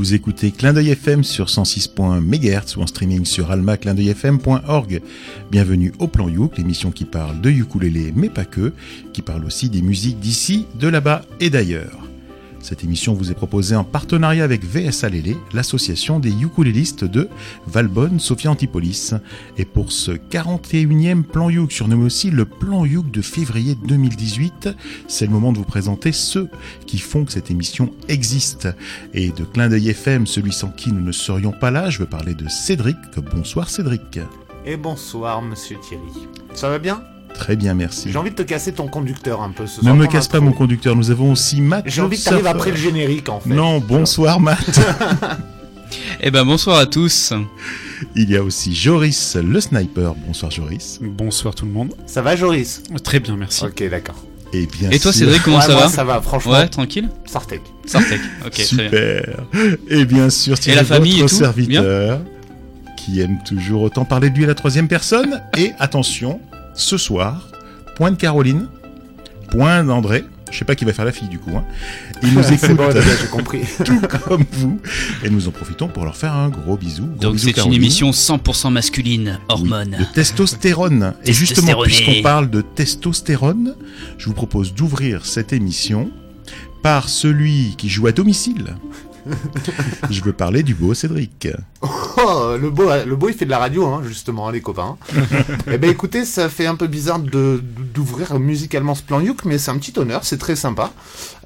Vous écoutez Clin d'œil FM sur 106.1 MHz ou en streaming sur almaclindeuilfm.org. Bienvenue au Plan Youk, l'émission qui parle de ukulélé mais pas que, qui parle aussi des musiques d'ici, de là-bas et d'ailleurs. Cette émission vous est proposée en partenariat avec VSA Lélé, l'association des ukulélistes de Valbonne, Sophia Antipolis. Et pour ce 41e plan Youk, surnommé aussi le plan Youk de février 2018, c'est le moment de vous présenter ceux qui font que cette émission existe. Et de Clin d'œil FM, celui sans qui nous ne serions pas là, je veux parler de Cédric. Bonsoir Cédric. Et bonsoir Monsieur Thierry. Ça va bien? Très bien, merci. J'ai envie de te casser ton conducteur un peu ce Ne soir. me T'en casse as pas trop. mon conducteur, nous avons aussi Matt. J'ai envie que Surfer. t'arrives après le générique en fait. Non, bonsoir Matt. Eh ben bonsoir à tous. Il y a aussi Joris le sniper. Bonsoir Joris. Bonsoir tout le monde. Ça va Joris? Très bien, merci. Ok d'accord. Et bien Et toi sûr- Cédric, comment Ouais, ça moi, va? Ça va franchement. Ouais, tranquille Sartek. Sartec. Ok, très bien. Super. Et bien sûr, Thierry, la famille votre et tout? Serviteur, qui aime toujours autant parler de lui à la troisième personne. Et attention, ce soir, point de Caroline, point d'André. Je sais pas qui va faire la fille du coup. Hein. Ils nous C'est écoutent bon, compris. tout comme vous. Et nous en profitons pour leur faire un gros bisou. Gros Donc c'est une émission 100% masculine, Oui, hormones. de testostérone. Et justement, puisqu'on parle de testostérone, je vous propose d'ouvrir cette émission par celui qui joue à domicile. je veux parler du beau Cédric. Oh, le beau, le beau, il fait de la radio, hein, justement, hein, les copains. eh ben, écoutez, ça fait un peu bizarre de d'ouvrir musicalement ce plan Youk, mais c'est un petit honneur, c'est très sympa.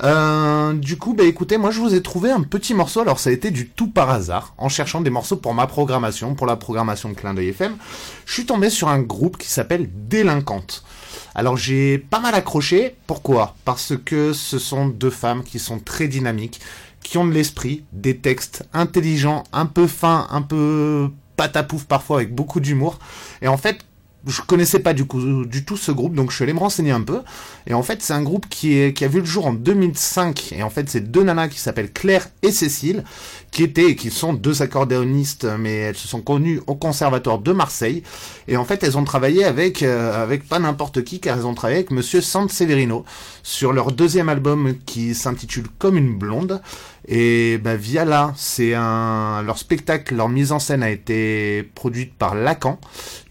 Euh, du coup, bah, écoutez, moi, je vous ai trouvé un petit morceau. Alors, ça a été du tout par hasard, en cherchant des morceaux pour ma programmation, pour la programmation de Clin d'œil FM. Je suis tombé sur un groupe qui s'appelle Délinquante. Alors j'ai pas mal accroché. Pourquoi? Parce que ce sont deux femmes qui sont très dynamiques, qui ont de l'esprit, des textes intelligents, un peu fins, un peu patapouf parfois avec beaucoup d'humour. Et en fait, je connaissais pas du, coup, du tout ce groupe, donc je suis allé me renseigner un peu. Et en fait, c'est un groupe qui, est, qui a vu le jour en 2005. Et en fait, c'est deux nanas qui s'appellent Claire et Cécile, qui étaient et qui sont deux accordéonistes, mais elles se sont connues au conservatoire de Marseille. Et en fait, elles ont travaillé avec, euh, avec pas n'importe qui, car elles ont travaillé avec Monsieur Sanseverino sur leur deuxième album qui s'intitule Comme une blonde. Et bah, via là, c'est un leur spectacle, leur mise en scène a été produite par Lacan,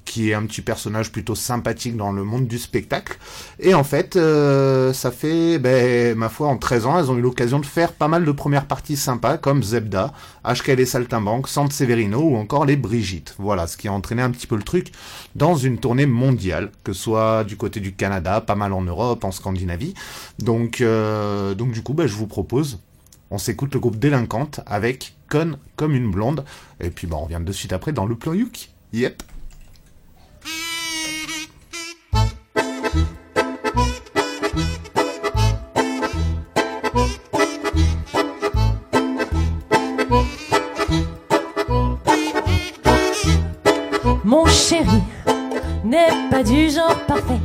qui est un petit personnage plutôt sympathique dans le monde du spectacle. Et en fait, euh, ça fait, ben, ma foi, en 13 ans, elles ont eu l'occasion de faire pas mal de premières parties sympas, comme Zebda, HKL et Saltimbanque, Sante Severino ou encore les Brigitte. Voilà, ce qui a entraîné un petit peu le truc dans une tournée mondiale, que ce soit du côté du Canada, pas mal en Europe, en Scandinavie. Donc, euh, donc du coup, ben, je vous propose, on s'écoute le groupe Délinquante avec Con comme une blonde. Et puis, ben, on revient de suite après dans le plan Yuk. Yep. Mon chéri n'est pas du genre parfait.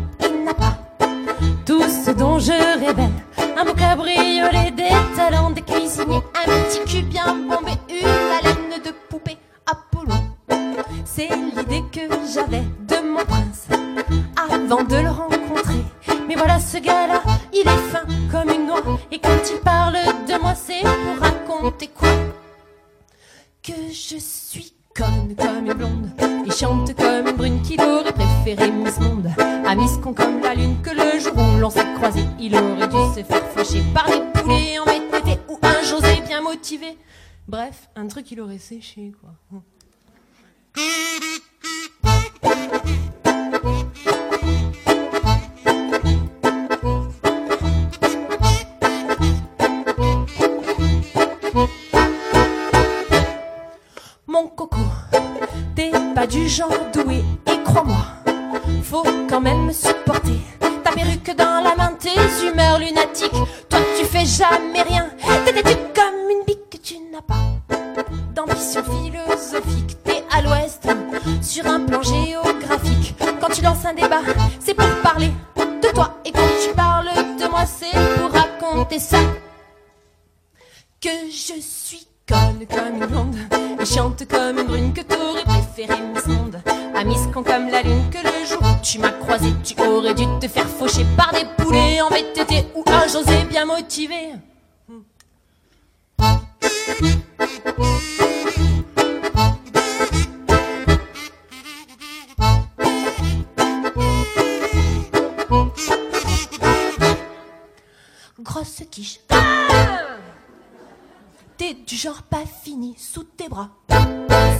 Truc il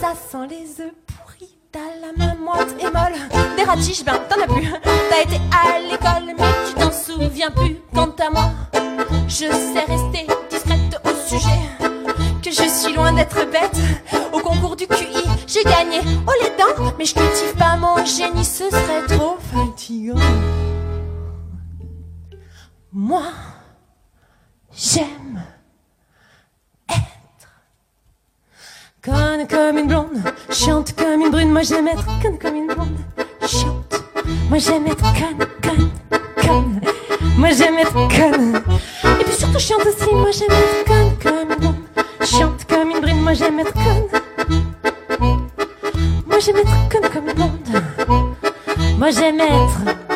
Ça sent les œufs pourris. T'as la main moite et molle. Des ratiches, ben t'en as plus. T'as été à l'école, mais tu t'en souviens plus. Quant à moi, je sais rester discrète au sujet. Que je suis loin d'être bête. Au concours du QI, j'ai gagné. Oh les dents, mais je cultive pas mon génie, ce serait trop fatigant. Moi, j'aime conne comme une blonde, chante comme une brune. Moi j'aime être conne comme une blonde, chante. Moi j'aime être conne, conne, conne. Moi j'aime être conne. Et puis surtout chante aussi. Moi j'aime être conne comme une blonde, chante comme une brune. Moi j'aime être conne. Moi j'aime être conne comme une blonde. Moi j'aime être.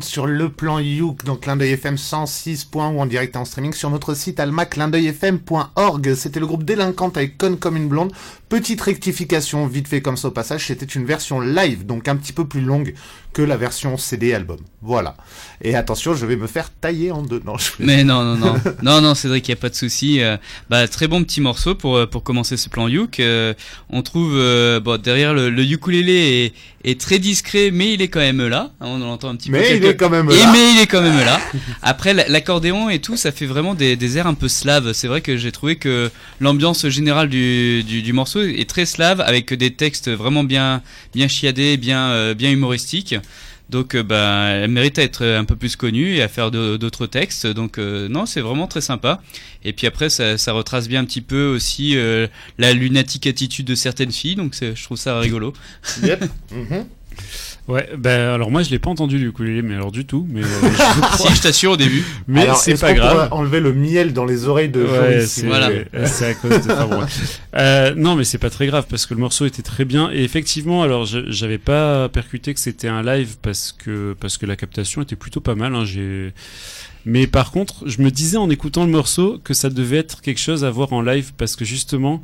Sur le plan Youk, donc clin d'œil FM 106. ou en direct en streaming sur notre site almaclindeuilfm.org. C'était le groupe Délinquante avec Conne comme une blonde. Petite rectification, vite fait comme ça au passage, c'était une version live, donc un petit peu plus longue que la version CD album. Voilà. Et attention, je vais me faire tailler en deux. Non, je Mais non, non, non, non, non, Cédric, y a pas de souci. Euh, bah, très bon petit morceau pour euh, pour commencer ce plan Youk. Euh, on trouve, euh, bon, derrière le, le ukulélé est, est très discret, mais il est quand même là. Hein, On en entend un petit peu. Mais il quelques- est quand même Et là. mais il est quand même là. Après la- l'accordéon et tout, ça fait vraiment des, des airs un peu slaves. C'est vrai que j'ai trouvé que l'ambiance générale du, du, du morceau est très slave avec des textes vraiment bien bien chiadés, bien euh, bien humoristiques. Donc euh, bah, elle mérite à être un peu plus connue et à faire d'autres textes. Donc euh, non, c'est vraiment très sympa. Et puis après, ça, ça retrace bien un petit peu aussi la lunatique attitude de certaines filles. Donc je trouve ça rigolo. Mhm. Ouais, ben alors moi je l'ai pas entendu du ukulélé, mais alors du tout, mais, euh, si je t'assure au début. mais Alors, c'est pas grave. enlever le miel dans les oreilles de Ouais, c'est Voilà. à cause de. ouais. Euh, non, mais c'est pas très grave parce que le morceau était très bien et effectivement, alors je- j'avais pas percuté que c'était un live parce que parce que la captation était plutôt pas mal. Hein, j'ai. Mais par contre, je me disais en écoutant le morceau que ça devait être quelque chose à voir en live parce que justement,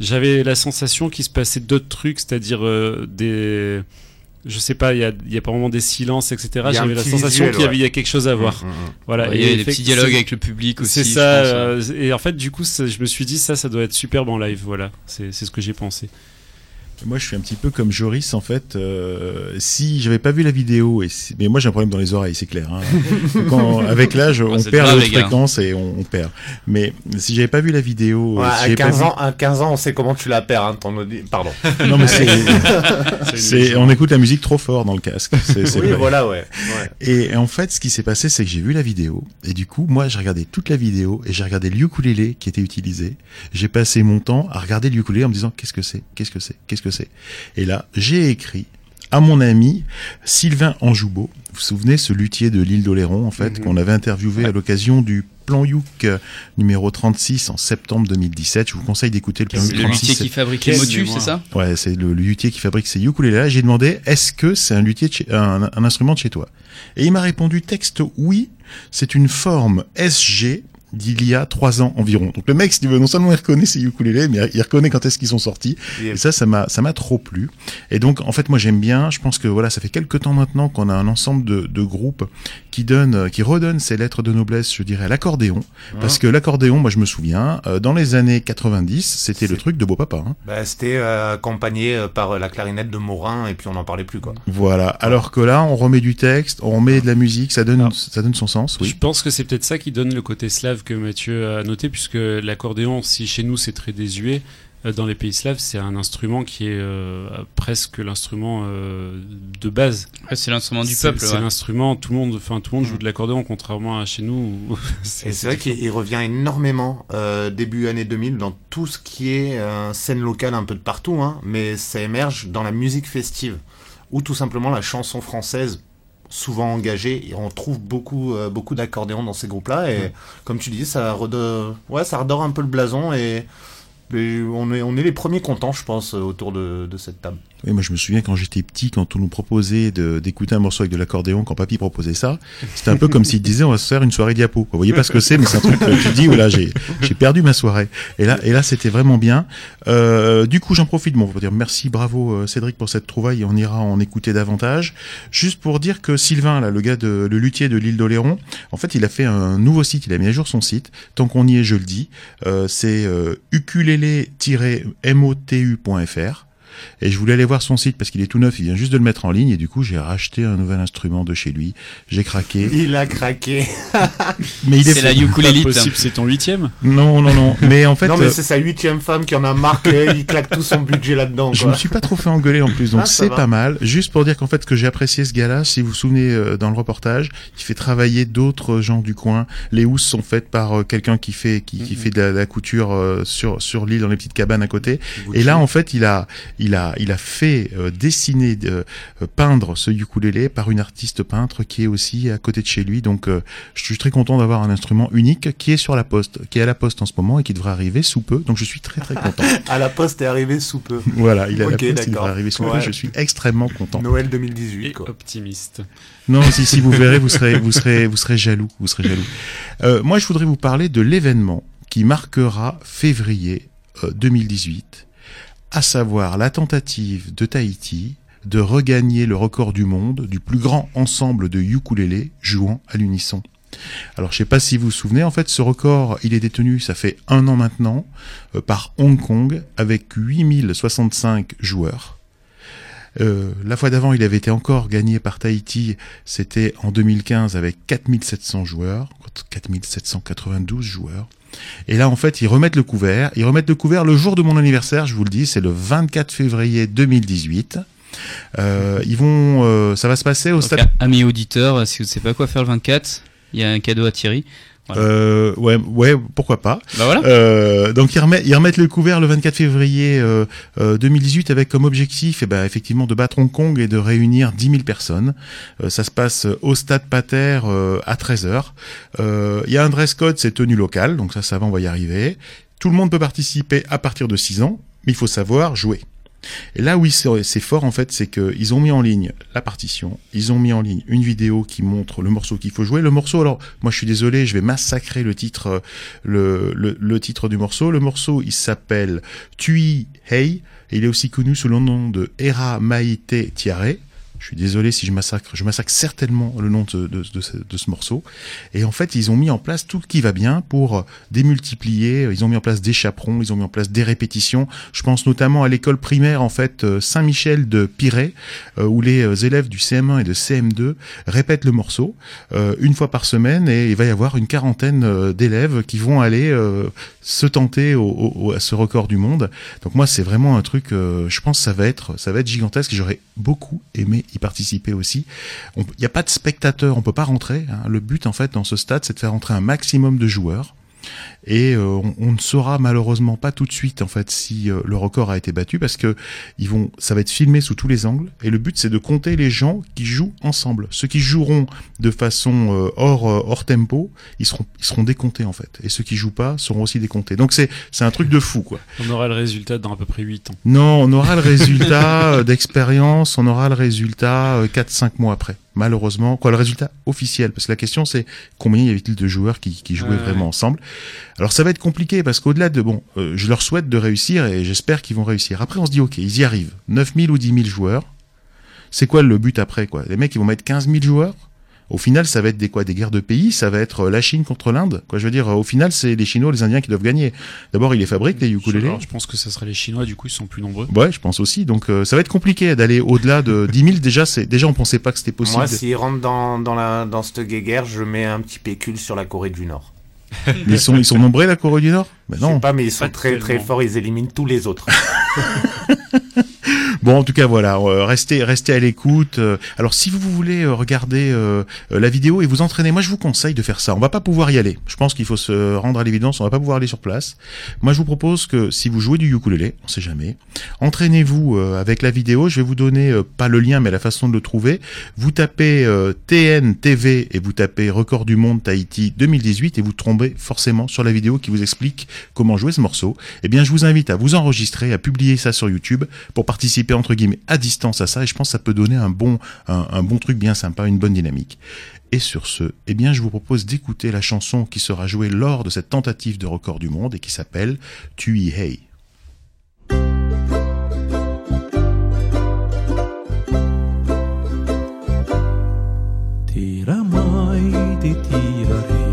j'avais la sensation qu'il se passait d'autres trucs, c'est-à-dire euh, des je sais pas, il y a, y a pas vraiment des silences, etc. J'avais la sensation qu'il y avait ouais. il y a quelque chose à voir. Mhm, mhm. Voilà. il y a des petits dialogues avec le public aussi. c'est ça. pense. euh, et en fait, du coup, ça- je me suis dit, ça, ça doit être superbe en live. Voilà, c'est ce que j'ai pensé. Moi, je suis un petit peu comme Joris, en fait. Euh, si j'avais pas vu la vidéo, et si- mais moi j'ai un problème dans les oreilles, c'est clair. Hein. Quand, avec l'âge, on perd grave, la les gars. fréquence et on, on perd. Mais si j'avais pas vu la vidéo, Ouais, si à j'avais pas 15 vu- ans, à 15 ans, on sait comment tu la perds, hein, ton audi- Pardon. non mais c'est, on écoute la musique trop fort dans le casque. C'est, c'est Oui, vrai. voilà, ouais. ouais. Et en fait, ce qui s'est passé, c'est que j'ai vu la vidéo, et du coup, moi, j'ai regardé toute la vidéo, et j'ai regardé le ukulélé qui était utilisé. J'ai passé mon temps à regarder le ukulélé en me disant, qu'est-ce que c'est, qu'est-ce que c'est, qu'est-ce que c'est. Et là, j'ai écrit à mon ami Sylvain Anjoubeau. Vous vous souvenez, ce luthier de l'île d'Oléron, en fait, Mhm. qu'on avait interviewé à l'occasion du plan Youk euh, numéro 36 en septembre 2017. Je vous conseille d'écouter le plan C'est Youk le 36. luthier qui fabrique les motus, c'est ça Ouais, c'est le, le luthier qui fabrique ces ukulélés. J'ai demandé, est-ce que c'est un luthier, de chez- un, un instrument de chez toi? Et il m'a répondu texte oui, c'est une forme SG d'il y a trois ans environ. Donc le mec, si tu veux, non seulement il reconnaît ses ukulélés, mais il reconnaît quand est-ce qu'ils sont sortis. Et ça, ça m'a, ça m'a trop plu. Et donc, en fait, moi, j'aime bien. Je pense que voilà, ça fait quelques temps maintenant qu'on a un ensemble de, de groupes qui donnent, qui redonnent ces lettres de noblesse, je dirais, à l'accordéon. Parce que l'accordéon, moi, je me souviens, euh, dans les années 90, c'était le truc de beau papa. Hein. Bah, c'était euh, accompagné euh, par la clarinette de Morin, et puis on n'en parlait plus, quoi. Voilà. Alors que là, on remet du texte, on remet de la musique, ça donne, ça donne son sens. Oui. Je pense que c'est peut-être ça qui donne le côté slave que Mathieu a noté, puisque l'accordéon, si chez nous c'est très désuet, euh, dans les pays slaves, c'est un instrument qui est euh, presque l'instrument euh, de base. c'est l'instrument du peuple. C'est l'instrument. Tout le monde, enfin tout le monde joue de l'accordéon, contrairement à chez nous. c'est vrai qu'il revient énormément début année 2000 dans tout ce qui est scène locale un peu de partout, hein, mais ça émerge dans la musique festive ou tout simplement la chanson française souvent engagé et on trouve beaucoup euh, beaucoup d'accordéons dans ces groupes là et comme tu dis ça redore, ouais ça redore un peu le blason et on est, on est les premiers contents, je pense, autour de, de cette table. Oui, moi je me souviens quand j'étais petit, quand on nous proposait d'écouter un morceau avec de l'accordéon, quand papy proposait ça, c'était un peu comme s'il disait on va se faire une soirée diapo. Vous voyez pas ce que c'est, mais c'est un truc que tu dis voilà j'ai perdu ma soirée. Et là et là c'était vraiment bien. Euh, du coup j'en profite bon pour dire merci bravo euh, Cédric pour cette trouvaille. On ira en écouter davantage. Juste pour dire que Sylvain là le gars de le luthier de l'île d'Oléron, en fait il a fait un nouveau site, il a mis à jour son site. Tant qu'on y est je le dis, euh, c'est euh, ukulele-motu.fr et je voulais aller voir son site parce qu'il est tout neuf, il vient juste de le mettre en ligne et du coup j'ai racheté un nouvel instrument de chez lui. J'ai craqué. Il a craqué. mais il est, c'est la ukulélite. possible, c'est ton huitième Non, non, non. Mais en fait. Non, mais euh, c'est sa huitième femme qui en a marqué. il claque tout son budget là-dedans. Je me suis pas trop fait engueuler en plus, donc ah, c'est pas mal. Juste pour dire qu'en fait, que j'ai apprécié ce gars-là, si vous vous souvenez euh, dans le reportage, il fait travailler d'autres gens du coin. Les housses sont faites par euh, quelqu'un qui fait qui, qui fait de la, couture sur sur l'île dans les petites cabanes à côté. Et là, en fait, il a il a il a fait euh, dessiner, euh, peindre ce ukulélé par une artiste peintre qui est aussi à côté de chez lui. Donc, euh, je suis très content d'avoir un instrument unique qui est sur la poste, qui est à la poste en ce moment et qui devrait arriver sous peu. Donc, je suis très très content. à la poste est arrivé sous peu. Voilà, il est à la poste, il devrait arriver sous peu. Je suis extrêmement content. Noël 2018. Quoi. optimiste. Non, si, si vous verrez, vous serez, vous serez, vous serez jaloux, vous serez jaloux. moi, je voudrais vous parler de l'événement qui marquera février 2018 à savoir la tentative de Tahiti de regagner le record du monde du plus grand ensemble de ukulélés jouant à l'unisson. Alors je sais pas si vous vous souvenez, en fait ce record il est détenu, ça fait un an maintenant, euh, par Hong Kong avec 8065 joueurs. Euh, la fois d'avant, il avait été encore gagné par Tahiti, c'était en 2015 avec 4700 joueurs, 4792 joueurs. Et là, en fait, ils remettent le couvert. Ils remettent le couvert le jour de mon anniversaire, je vous le dis, c'est le 24 février 2018. Euh, ils vont, euh, ça va se passer au stade. Amis auditeurs, si vous ne savez pas quoi faire le 24, il y a un cadeau à Thierry. Euh, ouais, ouais, pourquoi pas. Bah voilà. euh, donc ils remettent, ils remettent le couvert le 24 février euh, 2018 euh, avec comme objectif, eh ben, effectivement, de battre Hong Kong et de réunir 10 000 personnes. Euh, ça se passe au Stade Pater euh, à 13 h Il y a un dress code, c'est tenue locale, donc ça, ça va, on va y arriver. Tout le monde peut participer à partir de 6 ans, mais il faut savoir jouer. Et là où c'est fort en fait, c'est qu'ils ont mis en ligne la partition, ils ont mis en ligne une vidéo qui montre le morceau qu'il faut jouer. Le morceau, alors moi je suis désolé, je vais massacrer le titre, le, le, titre du morceau. Le morceau il s'appelle Tui Hey, et il est aussi connu sous le nom de Era Maite Tiare. Je suis désolé si je massacre, je massacre certainement le nom de, ce, morceau. Et en fait, ils ont mis en place tout ce qui va bien pour démultiplier. Ils ont mis en place des chaperons, ils ont mis en place des répétitions. Je pense notamment à l'école primaire en fait euh, Saint-Michel de Piret, euh, où les euh, élèves du CM1 et de CM2 répètent le morceau une fois par semaine, et il va y avoir une quarantaine d'élèves qui vont aller se tenter au, à ce record du monde. Donc moi, c'est vraiment un truc. je pense ça va être, ça va être gigantesque. J'aurais beaucoup aimé y participer aussi. Il n'y a pas de spectateurs, on peut pas rentrer. Hein. Le but en fait dans ce stade, c'est de faire rentrer un maximum de joueurs et euh, on, ne saura malheureusement pas tout de suite en fait si euh, le record a été battu parce que ils vont ça va être filmé sous tous les angles et le but c'est de compter les gens qui jouent ensemble. Ceux qui joueront de façon euh, hors hors tempo ils seront ils seront décomptés en fait. Et ceux qui jouent pas seront aussi décomptés. Donc c'est c'est un truc de fou quoi. On aura le résultat dans à peu près 8 ans. Non on aura le résultat d'expérience on aura le résultat 4 5 mois après malheureusement, quoi, le résultat officiel, parce que la question c'est combien y avait-il de joueurs qui, qui jouaient Ouais, vraiment ouais. ensemble? Alors ça va être compliqué parce qu'au-delà de bon, euh, je leur souhaite de réussir et j'espère qu'ils vont réussir. Après on se dit ok, ils y arrivent, 9000 ou 10 000 joueurs. C'est quoi le but après quoi? Les mecs ils vont mettre 15 000 joueurs? Au final, ça va être des quoi Des guerres de pays. Ça va être euh, la Chine contre l'Inde. Quoi, je veux dire, euh, au final, c'est les Chinois, les Indiens qui doivent gagner. D'abord, ils les fabriquent les ukulélés. Alors, je pense que ça serait les Chinois, du coup, ils sont plus nombreux. Ouais, je pense aussi. Donc, euh, ça va être compliqué d'aller au-delà de 10 000. Déjà, c'est déjà on pensait pas que c'était possible. Moi, s'ils rentrent dans, dans, la, dans cette guéguerre, je mets un petit pécule sur la Corée du Nord. Ils sont ils sont nombreux la Corée du Nord? Mais Je sais non. pas, mais ils sont Pas très très forts, ils éliminent tous les autres. Bon, en tout cas, voilà, euh, restez, restez à l'écoute. Euh, alors, si vous voulez euh, regarder la vidéo et vous entraîner, moi, je vous conseille de faire ça. On va pas pouvoir y aller. Je pense qu'il faut se rendre à l'évidence. On va pas pouvoir aller sur place. Moi, je vous propose que si vous jouez du ukulélé, on sait jamais, entraînez-vous avec la vidéo. Je vais vous donner pas le lien, mais la façon de le trouver. Vous tapez TNTV et vous tapez Record du monde Tahiti 2018 et vous tombez forcément sur la vidéo qui vous explique comment jouer ce morceau. Eh bien, je vous invite à vous enregistrer, à publier ça sur YouTube pour participer entre guillemets à distance à ça. Et je pense que ça peut donner un bon, truc bien sympa, une bonne dynamique. Et sur ce, eh bien, je vous propose d'écouter la chanson qui sera jouée lors de cette tentative de record du monde et qui s'appelle Hey. Tira re, tira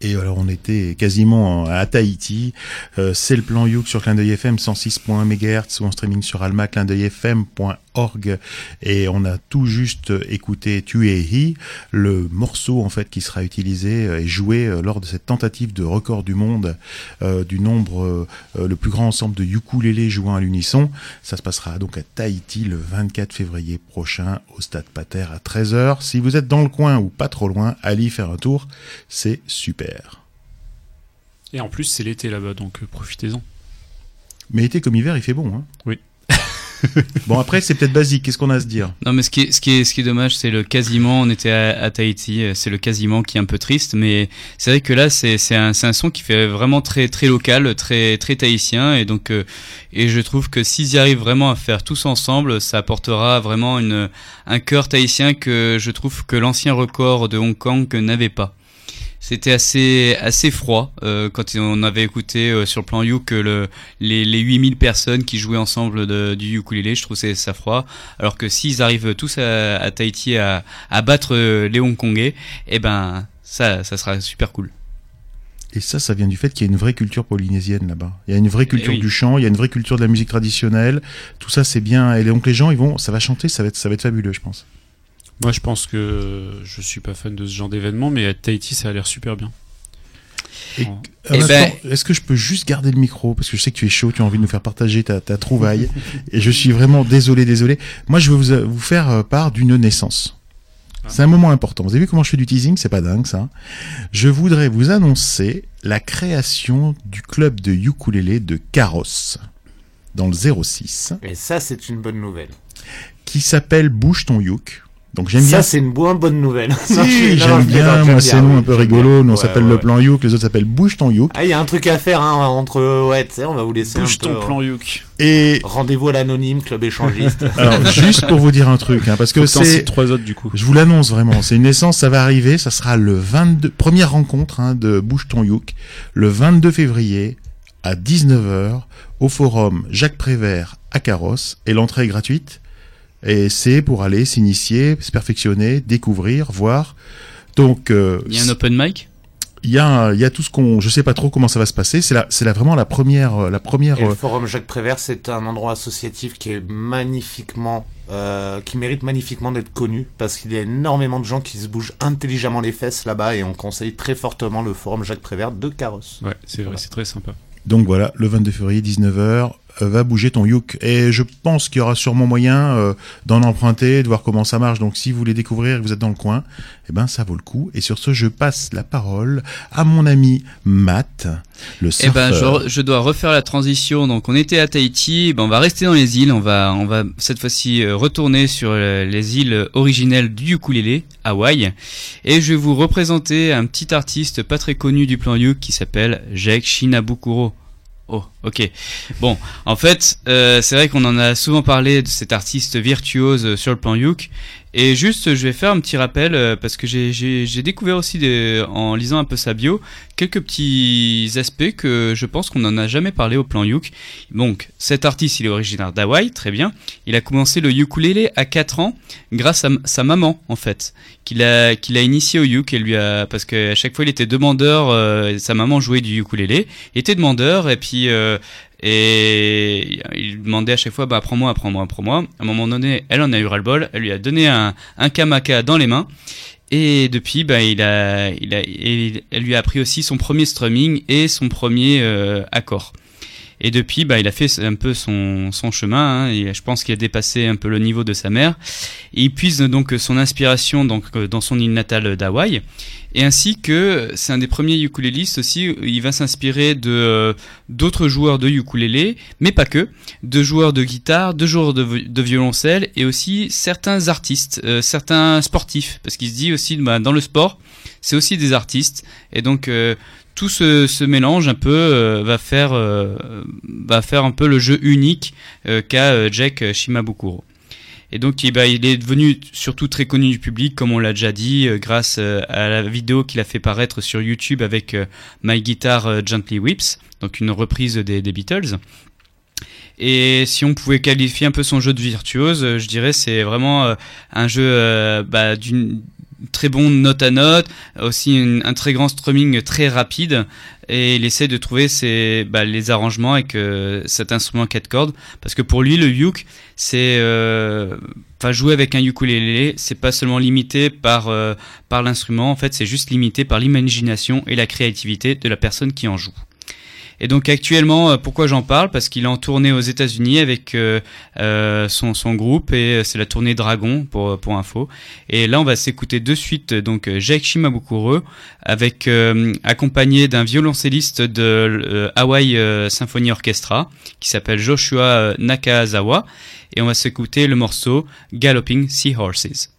Et alors on était quasiment à Tahiti. Euh, c'est le plan Youk sur Clin d'œil FM 106.1 MHz ou en streaming sur alma clin d'œil. Et on a tout juste écouté Tu es He, le morceau en fait qui sera utilisé et joué euh, lors de cette tentative de record du monde euh, du nombre euh, le plus grand ensemble de ukulélés jouant à l'unisson. Ça se passera donc à Tahiti le 24 février prochain au stade Pater à 13h. Si vous êtes dans le coin ou pas trop loin, allez faire un tour, c'est super. Et en plus, c'est l'été là-bas, donc profitez-en. Mais été comme hiver, il fait bon. Hein Oui. Bon après c'est peut-être basique, qu'est-ce qu'on a à se dire? Non mais ce qui est, ce qui est, ce qui est dommage c'est le quasiment, on était à, à Tahiti, c'est le quasiment qui est un peu triste mais c'est vrai que là c'est c'est un, un son qui fait vraiment très très local, très très tahitien et donc euh, et je trouve que s'ils y arrivent vraiment à faire tous ensemble, ça apportera vraiment une un cœur tahitien que je trouve que l'ancien record de Hong Kong n'avait pas. C'était assez assez froid euh, quand on avait écouté euh, sur le plan Youk le, les, les 8000 personnes qui jouaient ensemble de, du ukulélé. Je trouve c'est ça froid. Alors que s'ils arrivent tous à, à Tahiti à, à battre euh, les Hongkongais, eh ben ça ça sera super cool. Et ça, ça vient du fait qu'il y a une vraie culture polynésienne là-bas. Il y a une vraie culture Eh oui. du chant, il y a une vraie culture de la musique traditionnelle. Tout ça, c'est bien. Et donc les gens, ils vont, ça va chanter, ça va être, ça va être fabuleux, je pense. Moi, je pense que je suis pas fan de ce genre d'événement, mais à Tahiti, ça a l'air super bien. Un Eh ben- Est-ce que je peux juste garder le micro? Parce que je sais que tu es chaud, tu as envie de nous faire partager ta, ta trouvaille et je suis vraiment désolé, désolé. Moi, je vais vous, vous faire euh, part d'une naissance. Ah. C'est un moment important. Vous avez vu comment je fais du teasing? C'est pas dingue ça. Je voudrais vous annoncer la création du club de ukulélé de Carrosse dans le 06 Et ça, c'est une bonne nouvelle. qui s'appelle Bouge ton Youk. Donc j'aime Ça, bien c'est une bonne, bonne nouvelle. Si, j'aime bien, moi c'est nous un peu rigolo, nous on s'appelle ouais, le plan Youk, les autres s'appellent Bouge ton Youk. Ah, il y a un truc à faire, hein, entre, ouais, tu sais, on va vous laisser Bouge un peu. ton plan Youk. Et Rendez-vous à l'anonyme, club échangiste. alors juste pour vous dire un truc, hein, parce que c'est, trois autres du coup. je vous l'annonce vraiment, c'est une naissance, ça va arriver, ça sera le 22, première rencontre hein, de Bouge ton Youk, le 22 février à 19h au forum Jacques Prévert à Carrosse, et l'entrée est gratuite. Et c'est pour aller s'initier, se perfectionner, découvrir, voir. Donc, euh, Il y a un open mic? il y a, il y a tout ce qu'on, je sais pas trop comment ça va se passer. C'est la, c'est la, vraiment la première, euh, la première. Et le euh, forum Jacques Prévert, c'est un endroit associatif qui est magnifiquement, euh, qui mérite magnifiquement d'être connu parce qu'il y a énormément de gens qui se bougent intelligemment les fesses là-bas et on conseille très fortement le forum Jacques Prévert de Carrosse. Ouais, c'est vrai, c'est très sympa. Donc voilà, le 22 février 19h, euh, va bouger ton Youk. Et je pense qu'il y aura sûrement moyen euh, d'en emprunter, de voir comment ça marche. Donc si vous voulez découvrir et que vous êtes dans le coin, eh ben ça vaut le coup. Et sur ce, je passe la parole à mon ami Matt, le Eh ben, surfeur. je, je dois refaire la transition. Donc, on était à Tahiti. Ben, on va rester dans les îles. On va, on va cette fois-ci euh, retourner sur euh, les îles originelles du ukulélé, Hawaï. Et je vais vous représenter un petit artiste pas très connu du plan Yuk qui s'appelle Jake Shinabukuro. Oh, ok. Bon, en fait, euh, c'est vrai qu'on en a souvent parlé de cet artiste virtuose euh, sur le plan Yuk. Et juste, je vais faire un petit rappel euh, parce que j'ai- découvert aussi des, en lisant un peu sa bio quelques petits aspects que je pense qu'on n'en a jamais parlé au plan Yuk. Donc, cet artiste, il est originaire d'Hawaï, très bien. Il a commencé le ukulélé à 4 ans grâce à sa maman, en fait, qu'il a, a initié au uk et lui a, parce qu'à chaque fois il était demandeur, euh, sa maman jouait du ukulélé, était demandeur et puis, euh, et il demandait à chaque fois, bah, apprends-moi, apprends-moi, apprends-moi. À un moment donné, elle en a eu ras-le-bol, elle lui a donné un, un kamaka dans les mains. Et depuis, bah, il a, il a, elle lui a appris aussi son premier strumming et son premier euh, accord. Et depuis, bah, il a fait un peu son, son chemin. Hein, et je pense qu'il a dépassé un peu le niveau de sa mère. Et il puise donc son inspiration donc euh, dans son île natale d'Hawaï. Et ainsi que c'est un des premiers ukulélistes aussi. Il va s'inspirer de euh, d'autres joueurs de ukulélé, mais pas que, de joueurs de guitare, de joueurs de, de violoncelle et aussi certains artistes, euh, certains sportifs, parce qu'il se dit aussi bah, dans le sport, c'est aussi des artistes. Et donc euh, tout ce, mélange un peu euh, va faire euh, va faire un peu le jeu unique qu'a Jack Shimabukuro. Et donc il, bah, il est devenu surtout très connu du public, comme on l'a déjà dit, grâce à la vidéo qu'il a fait paraître sur YouTube avec My Guitar Gently Whips, donc une reprise des, Beatles. Et si on pouvait qualifier un peu son jeu de virtuose, je dirais c'est vraiment un jeu bah, d'une très bon note à note, aussi un très grand strumming très rapide, et il essaie de trouver ses, bah, les arrangements avec euh, cet instrument quatre cordes, parce que pour lui le uke, c'est, euh, enfin jouer avec un ukulélé, c'est pas seulement limité par euh, par l'instrument, en fait c'est juste limité par l'imagination et la créativité de la personne qui en joue. Et donc actuellement, euh, pourquoi j'en parle? Parce qu'il est en tournée aux États-Unis avec euh, euh, son, son groupe et c'est la tournée Dragon pour pour info. Et là, on va s'écouter de suite donc Jake Shimabukuro avec accompagné d'un violoncelliste de euh, Hawaii Symphony Orchestra qui s'appelle Joshua Nakazawa et on va s'écouter le morceau Galloping Seahorses.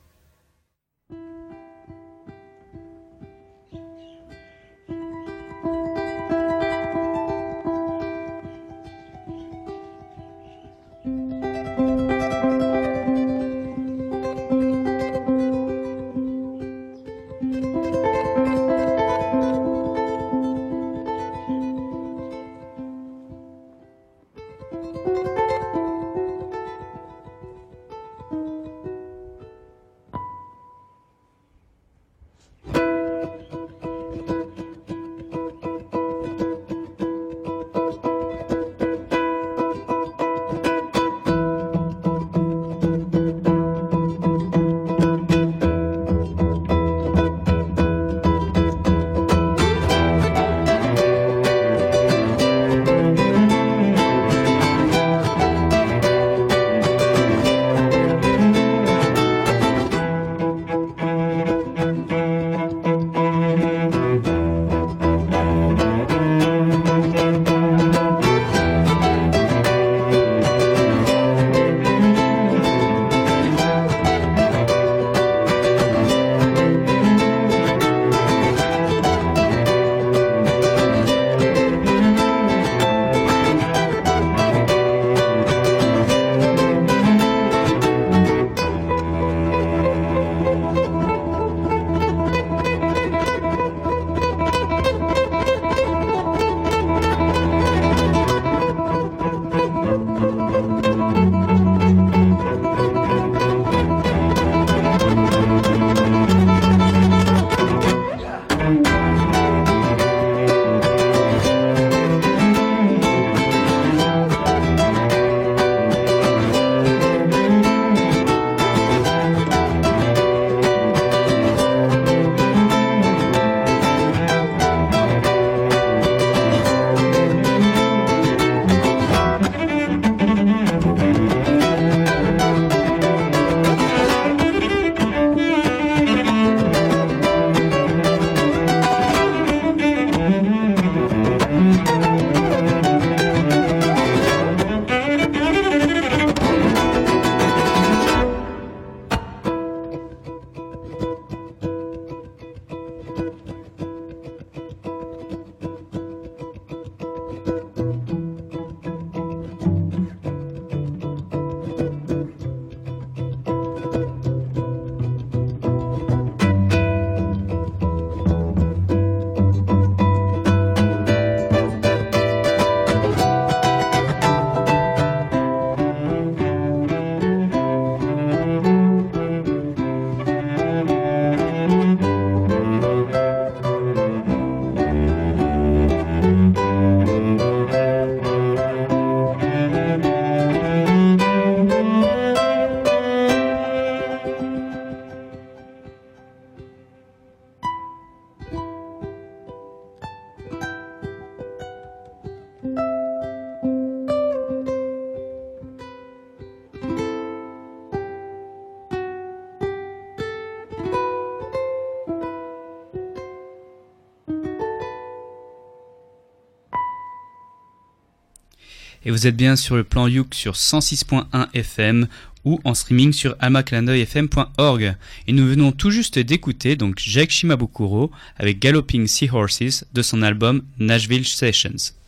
Et vous êtes bien sur le plan Youk sur 106.1 FM ou en streaming sur almaclandoyfm.org. Et nous venons tout juste d'écouter donc Jake Shimabukuro avec Galloping Seahorses de son album Nashville Sessions.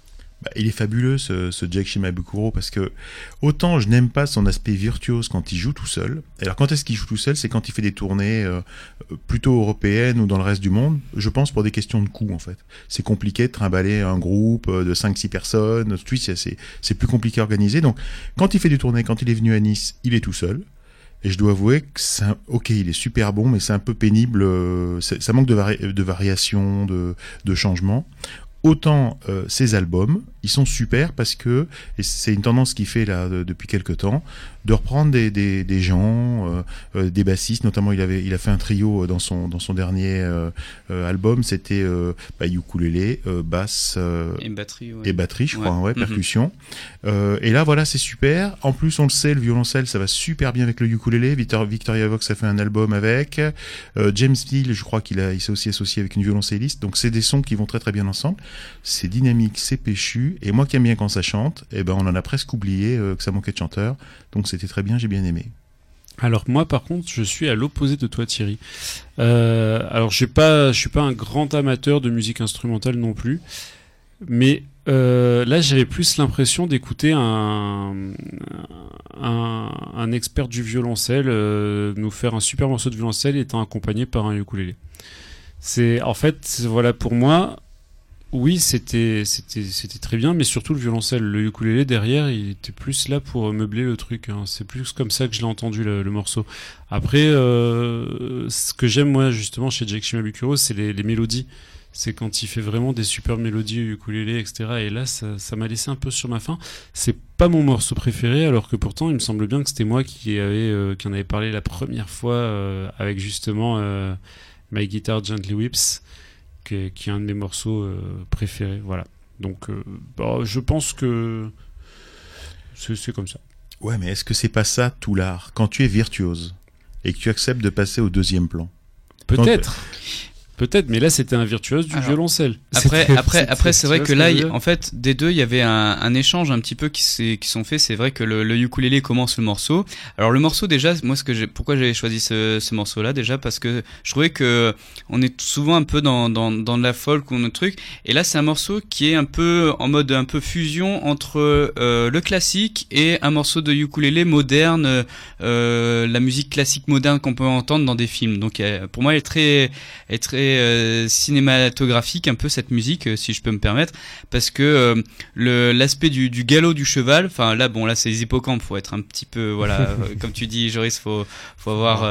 Bah, il est fabuleux ce, ce Jack Shimabukuro parce que autant je n'aime pas son aspect virtuose quand il joue tout seul. Alors quand est-ce qu'il joue tout seul? C'est quand il fait des tournées euh, plutôt européennes ou dans le reste du monde. Je pense pour des questions de coût en fait. C'est compliqué de trimballer un groupe de 5-6 personnes. Tout c'est plus compliqué à organiser. Donc quand il fait des tournées, quand il est venu à Nice, il est tout seul. Et je dois avouer que c'est ok, il est super bon, mais c'est un peu pénible. euh, ça manque de, vari- de variation, de, changement. Autant euh, ces albums, ils sont super parce que et c'est une tendance qui fait là de- depuis quelques temps de reprendre des, des, des gens, euh, euh, des bassistes. Notamment, il avait il a fait un trio dans son dans son dernier euh, euh, album. C'était euh, bah, ukulélé, euh, basse. euh, Et batterie, ouais. et batterie, je Ouais. crois, ouais, Mhm. percussion. Euh, et là, voilà, c'est super. En plus, on le sait, le violoncelle, ça va super bien avec le ukulélé. Victor, Victoria Vox a fait un album avec. Euh, James Steele, je crois qu'il a, il s'est aussi associé avec une violoncelliste. Donc, c'est des sons qui vont très très bien ensemble. C'est dynamique, c'est péchu. Et moi qui aime bien quand ça chante, eh ben, on en a presque oublié euh, que ça manquait de chanteur. Donc, c'était très bien, j'ai bien aimé. Alors moi par contre je suis à l'opposé de toi Thierry. Euh, alors je pas suis pas un grand amateur de musique instrumentale non plus, mais euh, là j'avais plus l'impression d'écouter un, un expert du violoncelle nous faire un super morceau de violoncelle étant accompagné par un ukulélé. C'est en fait voilà pour moi oui, c'était c'était c'était très bien, mais surtout le violoncelle, le ukulélé derrière, il était plus là pour meubler le truc. hein. C'est plus comme ça que je l'ai entendu le, le morceau. Après, euh, ce que j'aime moi justement chez Jack Shimabukuro, c'est les, les mélodies. C'est quand il fait vraiment des super mélodies ukulélé, etc. Et là, ça ça m'a laissé un peu sur ma faim. C'est pas mon morceau préféré, alors que pourtant, il me semble bien que c'était moi qui avait euh, qui en avait parlé la première fois euh, avec justement euh, My Guitar Gently Whips qui est, qui est un de mes morceaux euh, préférés. Voilà. Donc, euh, bah, je pense que c'est c'est comme ça. Ouais, mais est-ce que c'est pas ça tout l'art? Quand tu es virtuose et que tu acceptes de passer au deuxième plan? Peut-être. Peut-être, mais là c'était un virtuose du Alors, violoncelle. Après, après, après, c'est vrai que là, en fait, des deux, il y avait un, un échange un petit peu qui sont faits. C'est vrai que le, le ukulélé commence le morceau. Alors le morceau déjà, moi, ce que j'ai, pourquoi j'avais choisi ce, ce morceau-là déjà, parce que je trouvais que on est souvent un peu dans, dans, dans de la folk ou un autre truc. Et là, c'est un morceau qui est un peu en mode un peu fusion entre euh, le classique et un morceau de ukulélé moderne, euh, la musique classique moderne qu'on peut entendre dans des films. Donc, pour moi, elle est très, est très euh, cinématographique un peu cette musique euh, si je peux me permettre parce que euh, le l'aspect du, du galop du cheval enfin là bon là c'est les hippocampes faut être un petit peu voilà comme tu dis Joris faut faut avoir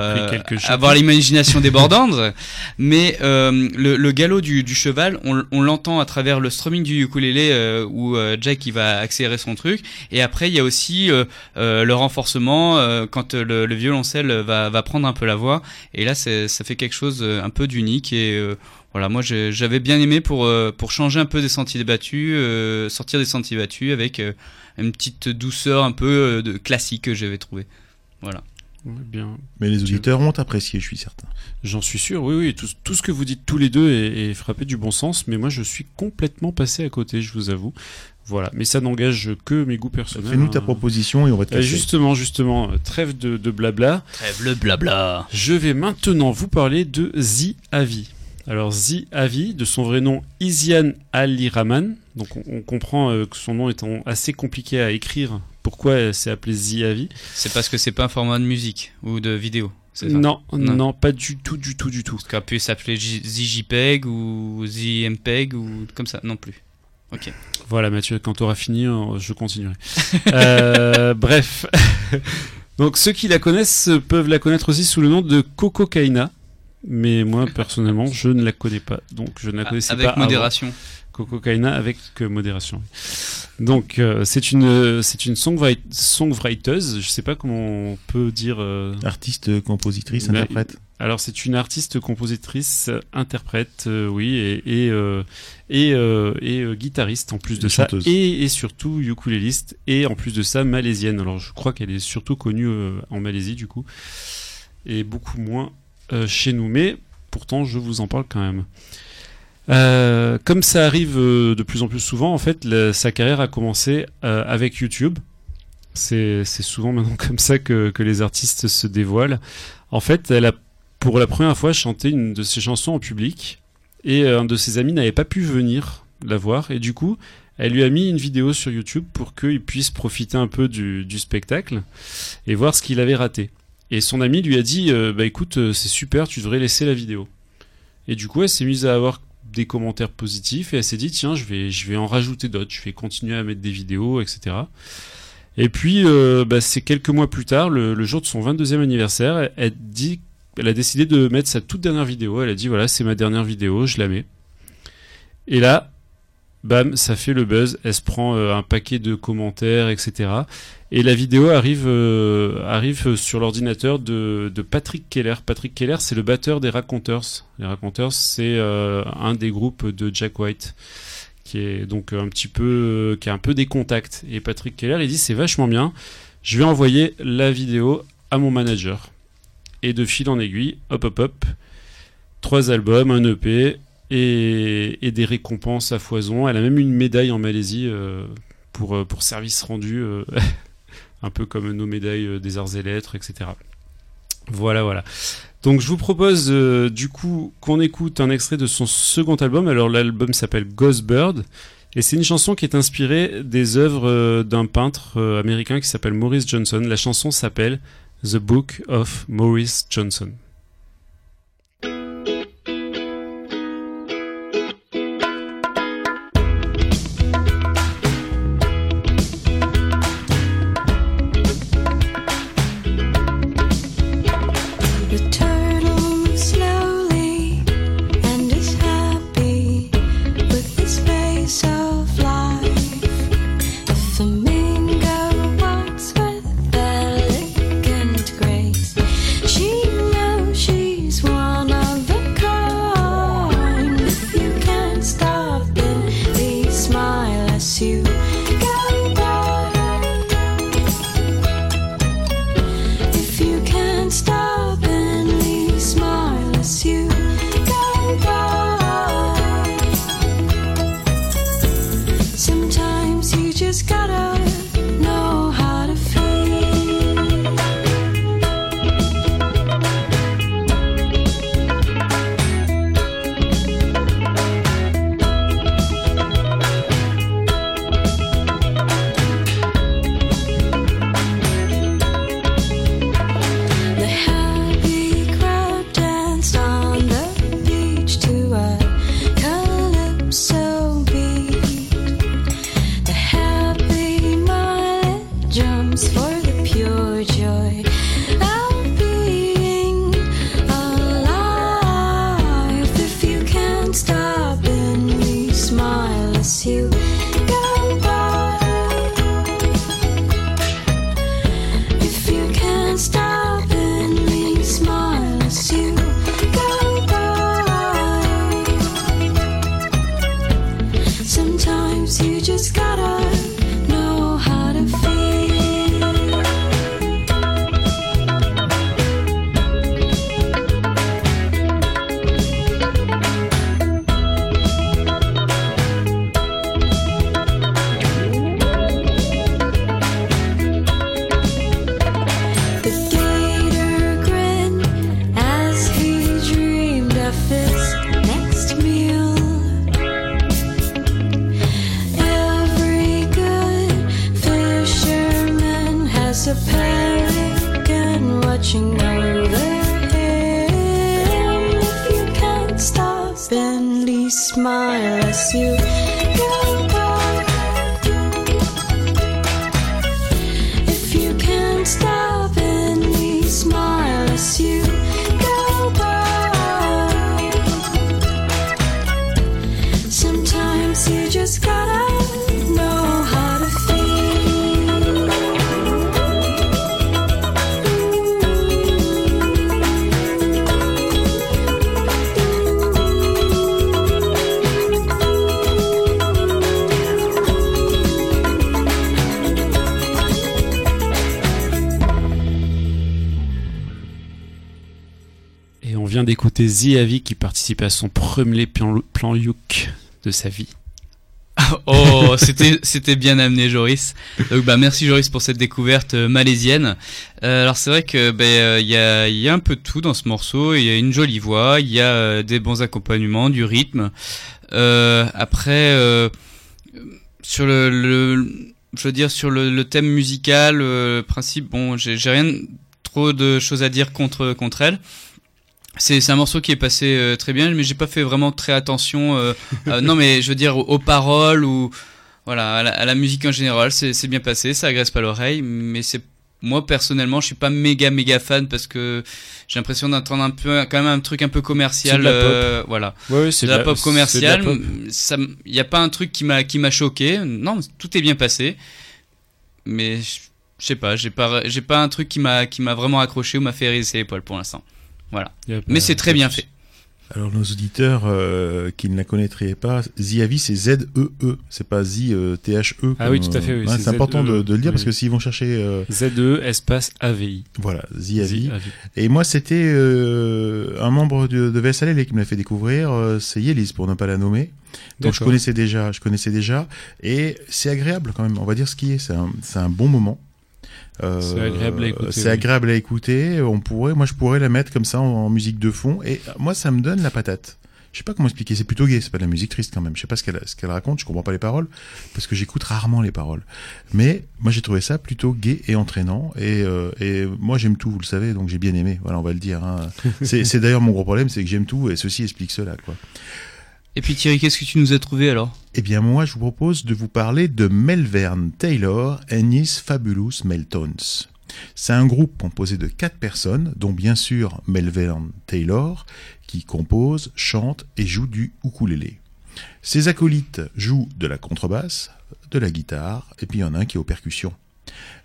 Avoir l'imagination débordante. Mais le, le galop du, du cheval on, on l'entend à travers le strumming du ukulélé où Jack il va accélérer son truc. Et après il y a aussi le renforcement quand le, le violoncelle va va prendre un peu la voix. Et là ça fait quelque chose un peu d'unique et euh, voilà, moi j'avais bien aimé pour euh, pour changer un peu des sentiers battus, euh, sortir des sentiers battus avec euh, une petite douceur un peu euh, de classique que j'avais trouvé. Voilà. Bien. Mais les auditeurs ont apprécié, je suis certain. J'en suis sûr, oui, oui. Tout, tout ce que vous dites tous les deux est, est frappé du bon sens, mais moi je suis complètement passé à côté, je vous avoue. Voilà, mais ça n'engage que mes goûts personnels. Fais-nous ta hein. proposition et on va te justement, justement, trêve de, de blabla. Trêve le blabla. Je vais maintenant vous parler de Zi Avi. Alors Zi Avi, de son vrai nom Isian Ali Rahman. Donc on, on comprend euh, que son nom étant assez compliqué à écrire. Pourquoi euh, c'est appelé Zi Avi? C'est parce que c'est pas un format de musique ou de vidéo. non, non, Non. pas du tout, du tout, du tout. Parce qu'elle peut s'appeler ZJPEG ou ZMPEG ou comme ça. Non plus. Ok. Voilà Mathieu, quand tu auras fini, euh, je continuerai. Euh, bref. Donc ceux qui la connaissent peuvent la connaître aussi sous le nom de Coco Kaina. Mais moi personnellement, je ne la connais pas. Donc je ne la connaissais Avec pas. avant. modération. Coco Kaina avec euh, modération. Donc euh, c'est une euh, c'est une songwrite- songwriteuse, je sais pas comment on peut dire euh, Artiste, compositrice, Mais- interprète. alors c'est une artiste compositrice interprète euh, oui et et euh, et, euh, et, euh, guitariste en plus de Et ça chanteuse. et, et surtout ukuléliste et en plus de ça malaisienne. Alors je crois qu'elle est surtout connue euh, en Malaisie du coup et beaucoup moins euh, chez nous mais pourtant je vous en parle quand même. Euh, comme ça arrive euh, de plus en plus souvent, en fait, sa carrière a commencé avec YouTube. C'est souvent maintenant comme ça que, que les artistes se dévoilent. En fait, elle a pour la première fois chanté une de ses chansons en public et un de ses amis n'avait pas pu venir la voir et du coup, elle lui a mis une vidéo sur YouTube pour qu'il puisse profiter un peu du spectacle et voir ce qu'il avait raté. Et son ami lui a dit euh, Bah écoute, euh, c'est super, tu devrais laisser la vidéo. Et du coup, elle s'est mise à avoir des commentaires positifs et elle s'est dit tiens je vais je vais en rajouter d'autres je vais continuer à mettre des vidéos etc Et puis, euh, bah, c'est quelques mois plus tard, le, jour de son 22e anniversaire, elle, dit, elle a décidé de mettre sa toute dernière vidéo. Elle a dit voilà, c'est ma dernière vidéo, je la mets. Et là, bam, ça fait le buzz. Elle se prend un paquet de commentaires, etc. Et la vidéo arrive, euh, arrive sur l'ordinateur de, de Patrick Keller. Patrick Keller, c'est le batteur des Raconteurs. Les Raconteurs, c'est euh, un des groupes de Jack White qui est donc un petit peu, qui a un peu des contacts. Et Patrick Keller, il dit c'est vachement bien. Je vais envoyer la vidéo à mon manager. Et de fil en aiguille, hop hop hop, trois albums, un EP et, et des récompenses à foison. Elle a même une médaille en Malaisie euh, pour, euh, pour service rendu, euh, un peu comme nos médailles euh, des arts et lettres, etc. Voilà, voilà. Donc je vous propose euh, du coup qu'on écoute un extrait de son second album. Alors l'album s'appelle Ghost Bird et c'est une chanson qui est inspirée des œuvres euh, d'un peintre américain qui s'appelle Maurice Johnson. La chanson s'appelle The Book of Maurice Johnson. D'écouter Ziavi qui participait à son premier plan, plan de sa vie. Oh, c'était bien amené, Joris. Donc bah merci Joris pour cette découverte euh, malaisienne. Euh, alors c'est vrai que ben euh, y a y a un peu de tout dans ce morceau. Il y a une jolie voix, il y a des bons accompagnements, du rythme. Après sur le, le je veux dire sur le, le thème musical, euh, principe bon, j'ai rien trop de choses à dire contre contre elle. C'est un morceau qui est passé euh, très bien, mais j'ai pas fait vraiment très attention. euh, euh, non, mais je veux dire aux, aux paroles ou Voilà, à la, à la musique en général, c'est bien passé, ça agresse pas l'oreille, mais c'est moi personnellement, je suis pas méga méga fan parce que j'ai l'impression d'entendre un peu quand même un truc un peu commercial. De la pop. euh, voilà, Ouais, ouais, c'est de la pop commerciale. de la pop. Ça, il y a pas un truc qui m'a qui m'a choqué. Non, tout est bien passé, mais je je sais pas, j'ai pas j'ai pas un truc qui m'a qui m'a vraiment accroché ou m'a fait hérisser les poils pour l'instant. Voilà, a mais c'est très bien fait. Alors nos auditeurs euh, qui ne la connaîtraient pas, Ziavi c'est Z-E-E, c'est pas Z-T-H-E. Ah oui, tout à fait, oui, Ouais, c'est important de, de le dire oui. parce que s'ils vont chercher, euh, ZE espace AVI. voilà, Ziavi. Zi- AVI. Et moi c'était euh, un membre de, de VSLL qui me l'a fait découvrir, euh, c'est Yélis pour ne pas la nommer. Donc je connaissais déjà, je connaissais déjà, et c'est agréable quand même. On va dire ce qui est, c'est un, c'est un bon moment. Euh, C'est agréable à écouter, C'est oui. agréable à écouter. On pourrait, moi je pourrais la mettre comme ça en, en musique de fond, et moi ça me donne la patate. Je sais pas comment expliquer, c'est plutôt gay, c'est pas de la musique triste quand même. Je sais pas ce qu'elle ce qu'elle raconte, je comprends pas les paroles parce que j'écoute rarement les paroles. Mais moi j'ai trouvé ça plutôt gay et entraînant et, euh, et moi j'aime tout, vous le savez, donc j'ai bien aimé. Voilà, on va le dire. Hein. C'est c'est d'ailleurs mon gros problème, c'est que j'aime tout et ceci explique cela quoi. Et puis Thierry, qu'est-ce que tu nous as trouvé alors? Eh bien, moi, je vous propose de vous parler de Melvern Taylor and His Fabulous Meltones. C'est un groupe composé de quatre personnes, dont bien sûr Melvern Taylor, qui compose, chante et joue du ukulélé. Ses acolytes jouent de la contrebasse, de la guitare, et puis il y en a un qui est aux percussions.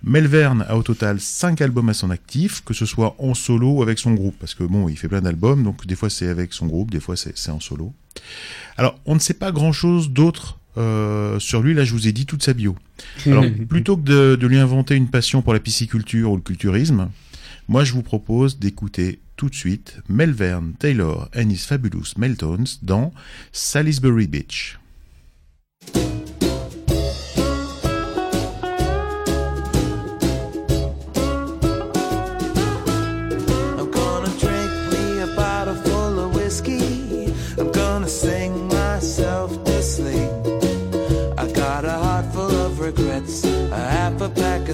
Melvern a au total 5 albums à son actif, que ce soit en solo ou avec son groupe, parce que bon, il fait plein d'albums, donc des fois c'est avec son groupe, des fois c'est en solo. Alors, on ne sait pas grand-chose d'autre euh, sur lui. Là, je vous ai dit toute sa bio. Alors, plutôt que de, de lui inventer une passion pour la pisciculture ou le culturisme, moi, je vous propose d'écouter tout de suite Melvern Taylor and his Fabulous Meltones dans Salisbury Beach.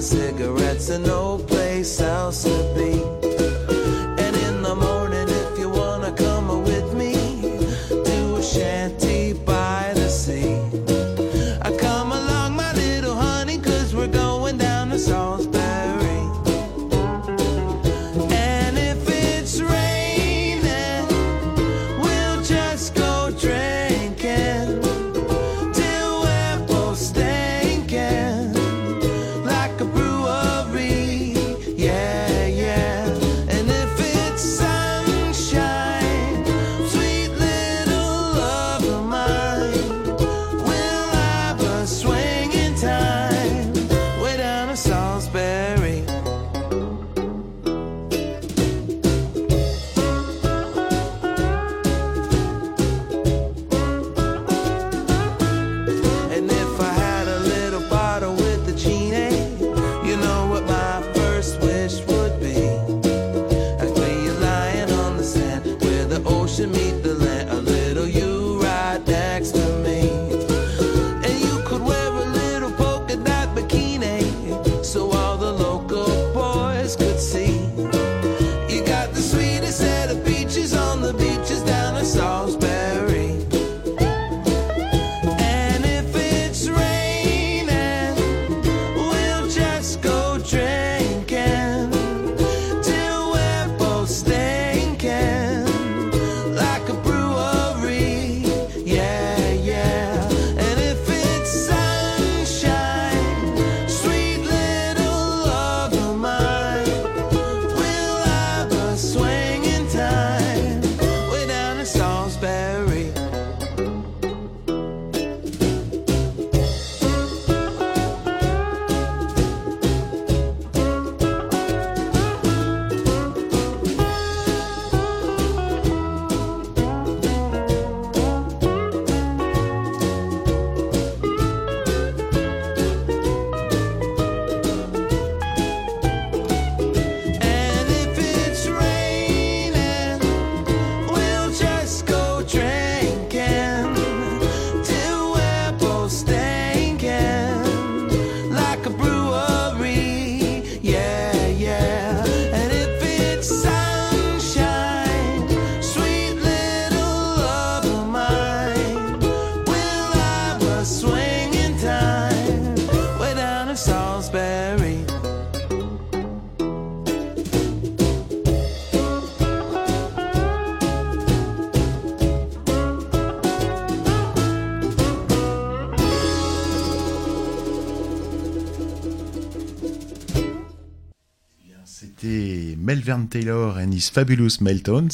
Cigarettes, and no place else to be. Taylor and His Fabulous Meltons,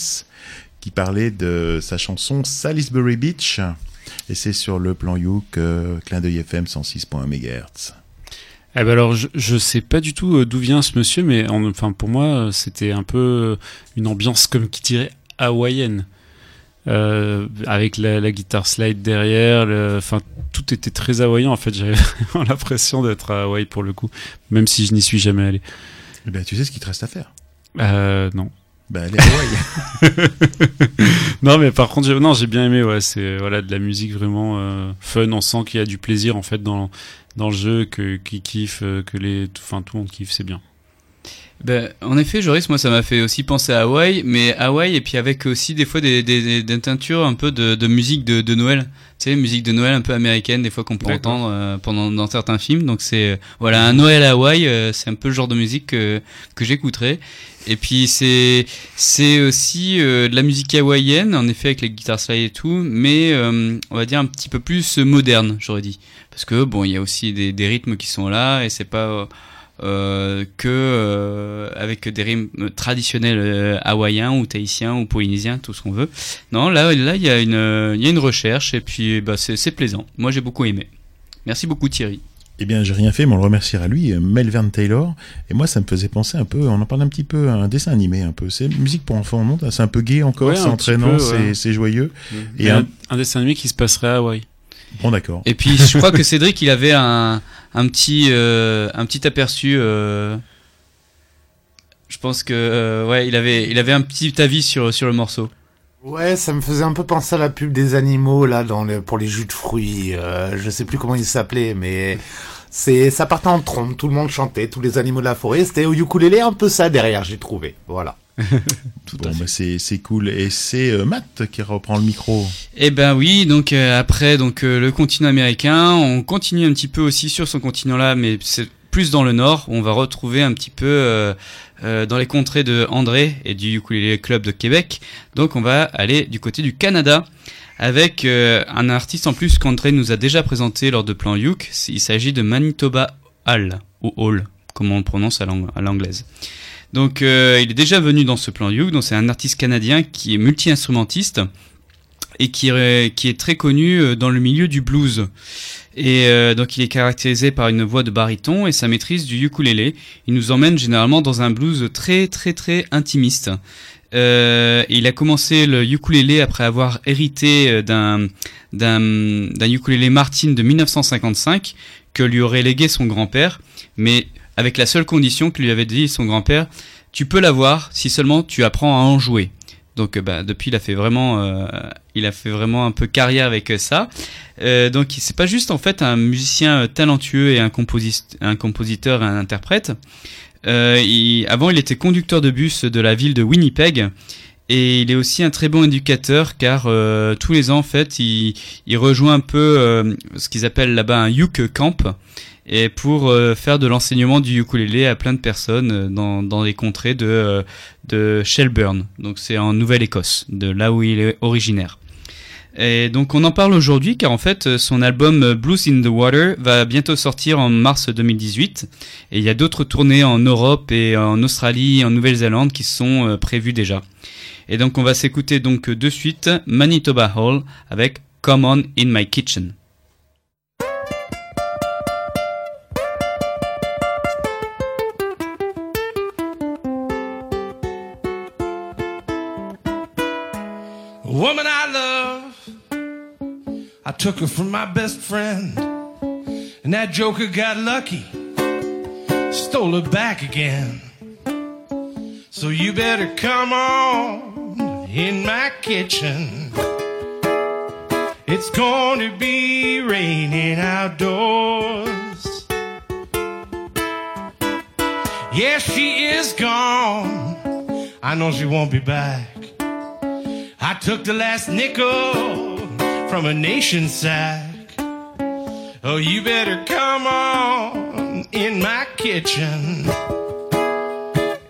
qui parlait de sa chanson Salisbury Beach. Et c'est sur le plan Youk, euh, clin d'œil FM 106.1 MHz. Eh ben alors, je, je sais pas du tout euh, d'où vient ce monsieur, mais en- enfin pour moi, euh, c'était un peu euh, une ambiance comme qui dirait hawaïenne, euh, avec la, la guitare slide derrière. le- Enfin, tout était très hawaïen. En fait, j'avais vraiment l'impression d'être à Hawaï pour le coup, même si je n'y suis jamais allé. Eh ben, tu sais ce qu'il te reste à faire Euh, non. À Hawaï. Non, mais par contre, j'ai- non, j'ai bien aimé. Ouais, c'est voilà de la musique vraiment euh, fun. On sent qu'il y a du plaisir en fait dans dans le jeu, que qui kiffe, euh, que les, enfin tout le monde kiffe, c'est bien. Ben, en effet, Joris, moi, ça m'a fait aussi penser à Hawaï, mais Hawaï, et puis avec aussi des fois des, des, des, des teintures un peu de, de musique de, de Noël. Tu sais, musique de Noël un peu américaine, des fois qu'on peut D'accord. entendre euh, pendant dans certains films. Donc c'est euh, voilà un Noël à Hawaï, euh, c'est un peu le genre de musique que que j'écouterais. Et puis c'est c'est aussi euh, de la musique hawaïenne, en effet avec les guitares slide et tout, mais euh, on va dire un petit peu plus moderne, j'aurais dit, parce que bon, il y a aussi des, rythmes qui sont là et c'est pas euh, que euh, avec des rythmes traditionnels hawaïens ou tahitiens ou polynésiens, tout ce qu'on veut. Non, là, là, il y a une, il y a une recherche et puis bah, c'est plaisant. Moi, j'ai beaucoup aimé. Merci beaucoup Thierry. Eh bien, j'ai rien fait, mais on le remerciera lui, euh, Melvern Taylor. Et moi, ça me faisait penser un peu, on en parle un petit peu, à un dessin animé un peu. C'est musique pour enfants, non? C'est un peu gay encore, Ouais, c'est entraînant, ouais. c'est c'est joyeux. Et Et un- un, un dessin animé qui se passerait à Hawaï. Bon, d'accord. Et puis, je crois que Cédric, il avait un, un petit, euh, un petit aperçu. euh, je pense que, euh, ouais, il avait, il avait un petit avis sur sur le morceau. Ouais, ça me faisait un peu penser à la pub des animaux là dans le, pour les jus de fruits. Euh, je sais plus comment il s'appelait, mais c'est ça partait en trompe. Tout le monde chantait, tous les animaux de la forêt. C'était au ukulélé un peu ça derrière, j'ai trouvé. Voilà. Bon, bah, c'est c'est cool. Et c'est euh, Matt qui reprend le micro. Eh ben oui, donc euh, après donc euh, le continent américain, on continue un petit peu aussi sur son continent là, mais c'est plus dans le nord. où On va retrouver un petit peu euh, dans les contrées de André et du Ukulele Club de Québec. Donc on va aller du côté du Canada avec euh, un artiste en plus qu'André nous a déjà présenté lors de Plan Youk. Il s'agit de Manitoba Hall ou Hall, comme on le prononce à l'ang- à l'anglaise. Donc euh, il est déjà venu dans ce plan Youk, donc c'est un artiste canadien qui est multi-instrumentiste et qui, est- très connu dans le milieu du blues. Et euh, donc il est caractérisé par une voix de baryton et sa maîtrise du ukulélé. Il nous emmène généralement dans un blues très très très intimiste. Euh, il a commencé le ukulélé après avoir hérité euh, d'un d'un d'un ukulélé Martin de 1955 que lui aurait légué son grand-père, mais avec la seule condition que lui avait dit son grand-père, tu peux l'avoir si seulement tu apprends à en jouer. Donc euh, bah, depuis il a fait vraiment euh, il a fait vraiment un peu carrière avec euh, ça. Donc c'est pas juste en fait un musicien talentueux et un, composi- un compositeur et un interprète. Avant il était conducteur de bus de la ville de Winnipeg et il est aussi un très bon éducateur car tous les ans en fait il, rejoint un peu ce qu'ils appellent là-bas un Uke Camp et pour euh, faire de l'enseignement du ukulélé à plein de personnes euh, dans, dans les contrées de, euh, de Shelburne. Donc c'est en Nouvelle-Écosse, de là où il est originaire. Et donc on en parle aujourd'hui car en fait son album Blues in the Water va bientôt sortir en mars 2018 et il y a d'autres tournées en Europe et en Australie et en Nouvelle-Zélande qui sont prévues déjà. Et donc on va s'écouter donc de suite Manitoba Hall avec Come On in My Kitchen. I took her from my best friend, and that joker got lucky, stole her back again. So you better come on in my kitchen. It's going to be raining outdoors. Yeah, she is gone. I know she won't be back. I took the last nickel from a nation sack. Oh, you better come on in my kitchen.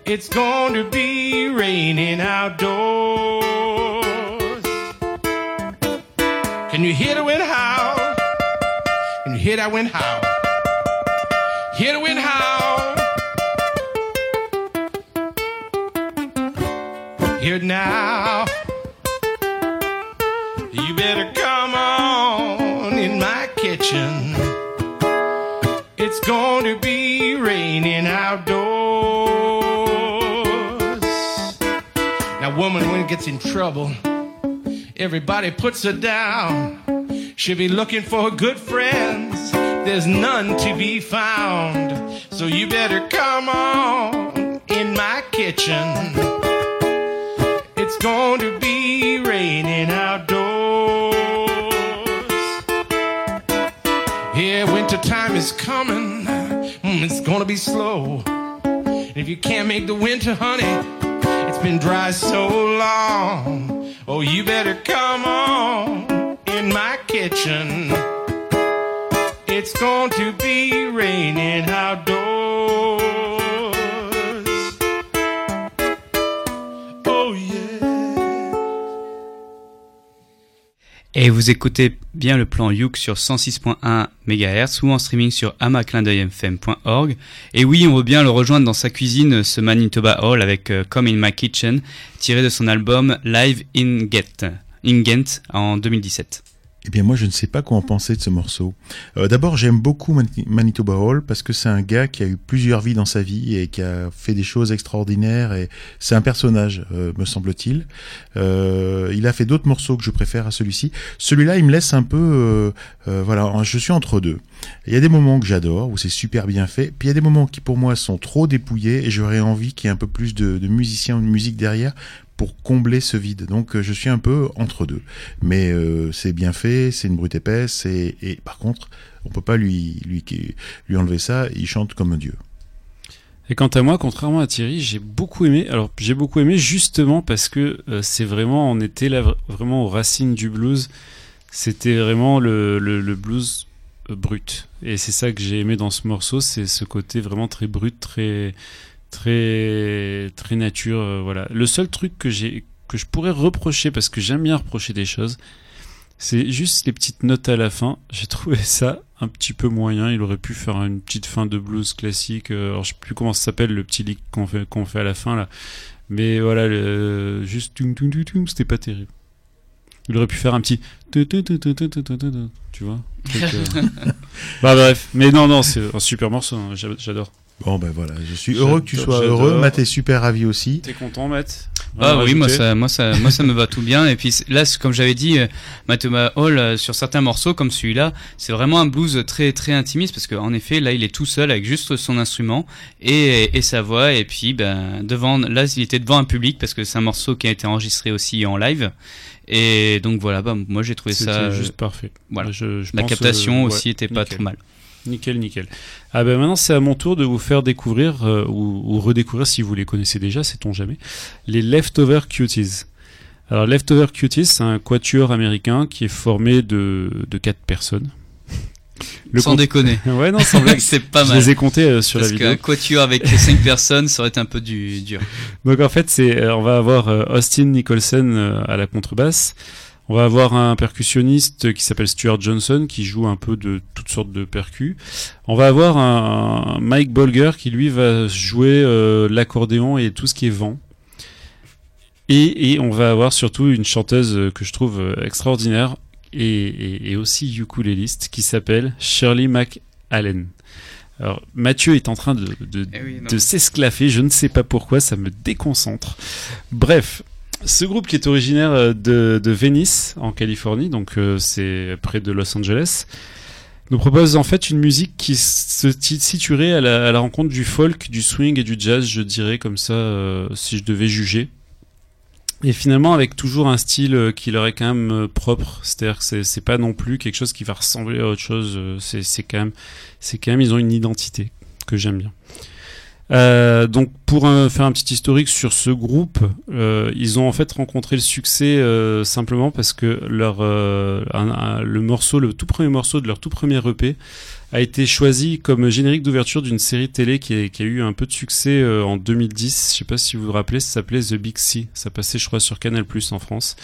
It's going to be raining outdoors. Can you hear the wind howl? Can you hear that wind howl? Hear the wind howl? Here now, you better To be raining outdoors. Now, woman, when it gets in trouble, everybody puts her down. She'll be looking for good friends. There's none to be found. So you better come on in my kitchen. It's going to be raining outdoors. Yeah, winter time is coming. It's gonna be slow. And if you can't make the winter, honey, it's been dry so long. Oh, you better come on in my kitchen. It's going to be raining outdoors. Et vous écoutez bien le plan Youk sur 106.1 MHz ou en streaming sur amaclindeuilfm.org. Et oui, on veut bien le rejoindre dans sa cuisine, ce Manitoba Hall avec euh, Come in My Kitchen, tiré de son album Live in Ghent, in Ghent en 2017. Eh bien, moi, je ne sais pas quoi en penser de ce morceau. Euh, D'abord, j'aime beaucoup Mani- Manitoba Hall parce que c'est un gars qui a eu plusieurs vies dans sa vie et qui a fait des choses extraordinaires. Et c'est un personnage, euh, me semble-t-il. Euh, il a fait d'autres morceaux que je préfère à celui-ci. Celui-là, il me laisse un peu, voilà, je suis entre deux. Il y a des moments que j'adore où c'est super bien fait, puis il y a des moments qui pour moi sont trop dépouillés et j'aurais envie qu'il y ait un peu plus de, de musiciens ou de musique derrière pour combler ce vide. Donc euh, je suis un peu entre deux. Mais euh, c'est bien fait, c'est une brute épaisse et, par contre, on peut pas lui, lui lui enlever ça, il chante comme un dieu. Et quant à moi, contrairement à Thierry, j'ai beaucoup aimé. Alors, j'ai beaucoup aimé justement parce que euh, c'est vraiment, on était là vra- vraiment aux racines du blues. C'était vraiment le, le, le blues brut. Et c'est ça que j'ai aimé dans ce morceau, c'est ce côté vraiment très brut, très, très très nature euh, voilà le seul truc que j'ai que je pourrais reprocher parce que j'aime bien reprocher des choses c'est juste les petites notes à la fin j'ai trouvé ça un petit peu moyen il aurait pu faire une petite fin de blues classique alors je sais plus comment ça s'appelle le petit lick qu'on fait qu'on fait à la fin là mais voilà le, juste c'était pas terrible il aurait pu faire un petit tu vois donc, euh... bah bref mais non non c'est un super morceau hein. j'adore Bon ben voilà, je suis heureux que tu sois heureux. Matt est super ravi aussi. T'es content, Matt? Ah oui, moi ça, moi ça, moi ça me va tout bien. Et puis là, comme j'avais dit, euh, Matoma Hall euh, sur certains morceaux comme celui-là, c'est vraiment un blues très très intimiste parce qu'en effet, là, il est tout seul avec juste son instrument et, et sa voix. Et puis, ben devant, là, il était devant un public parce que c'est un morceau qui a été enregistré aussi en live. Et donc voilà, bah, moi j'ai trouvé ça. euh, juste parfait. voilà. Je- je La pense, captation euh, aussi ouais, était pas nickel. trop mal. Nickel, nickel. Ah ben maintenant c'est à mon tour de vous faire découvrir euh, ou, ou redécouvrir si vous les connaissez déjà, sait-on jamais, les Leftover Cuties. Alors Leftover Cuties, c'est un quatuor américain qui est formé de, de quatre personnes. Sans con- déconner. Ouais non, sans blague. c'est pas Je mal. les ai comptés euh, sur Parce la vidéo. qu'un quatuor avec 5 personnes, ça aurait été un peu du, dur. Donc en fait, c'est euh, on va avoir Austin Nicholson à la contrebasse. On va avoir un percussionniste qui s'appelle Stuart Johnson qui joue un peu de toutes sortes de percus. On va avoir un, un Mike Bolger qui lui va jouer euh, l'accordéon et tout ce qui est vent. Et, et on va avoir surtout une chanteuse euh, que je trouve euh, extraordinaire et, et, et aussi ukuléliste qui s'appelle Shirley McAllen. Alors Mathieu est en train de, de, Eh oui, non. de s'esclaffer, je ne sais pas pourquoi, ça me déconcentre. Bref, ce groupe qui est originaire euh, de, de Venice, en Californie, donc euh, c'est près de Los Angeles, nous propose en fait une musique qui se situerait à la, rencontre du folk, du swing et du jazz, je dirais comme ça, euh, si je devais juger. Et finalement, avec toujours un style qui leur est quand même propre, c'est-à-dire que c'est- pas non plus quelque chose qui va ressembler à autre chose. c'est quand même, c'est quand même, ils ont une identité que j'aime bien. Euh, donc pour faire un petit historique sur ce groupe, euh, ils ont en fait rencontré le succès euh, simplement parce que leur euh, le morceau, le tout premier morceau de leur tout premier EP a été choisi comme générique d'ouverture d'une série télé qui a, eu un peu de succès euh, en 2010. Je sais pas si vous vous rappelez, ça s'appelait The Big Sea. Ça passait, je crois, sur Canal en France.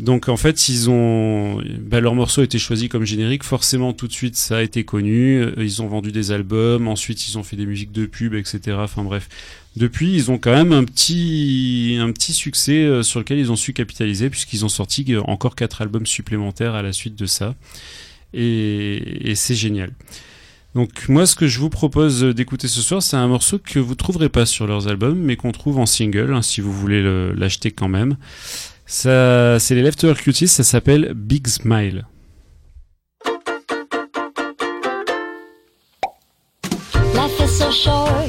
Donc en fait, ils ont, bah, leur morceau a été choisi comme générique. Forcément, tout de suite, ça a été connu. Euh, Ils ont vendu des albums. Ensuite, ils ont fait des musiques de pub, etc. Enfin bref. Depuis, ils ont quand même un petit, un petit succès euh, sur lequel ils ont su capitaliser puisqu'ils ont sorti euh, encore quatre albums supplémentaires à la suite de ça. Et, c'est génial. Donc moi, ce que je vous propose d'écouter ce soir, c'est un morceau que vous trouverez pas sur leurs albums, mais qu'on trouve en single, hein, si vous voulez le- l'acheter quand même. Ça, c'est les Leftover Cuties, ça s'appelle Big Smile. Life is so short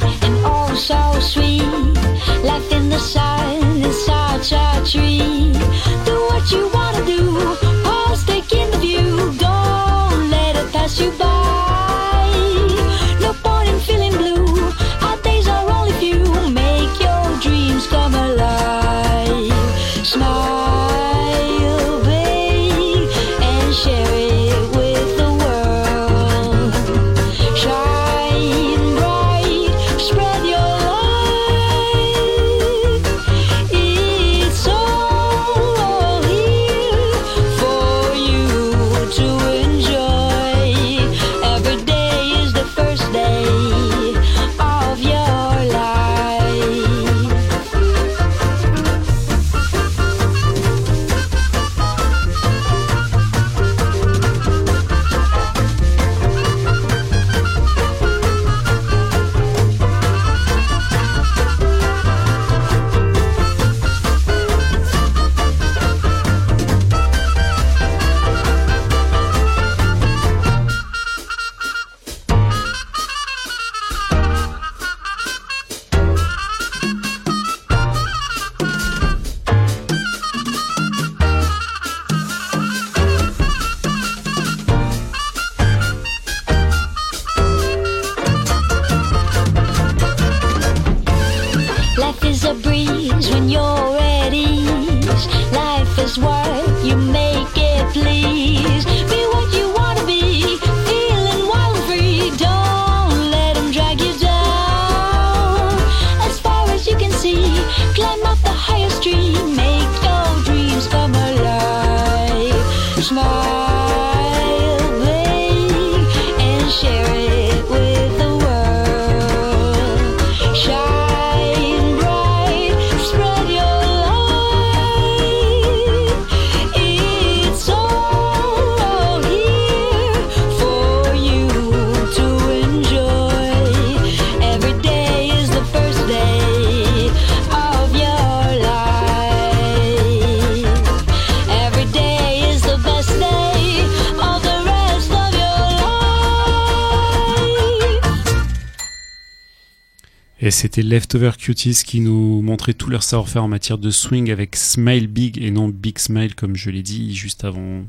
Et c'était Leftover Cuties qui nous montrait tout leur savoir-faire en matière de swing avec Smile Big et non Big Smile comme je l'ai dit juste avant.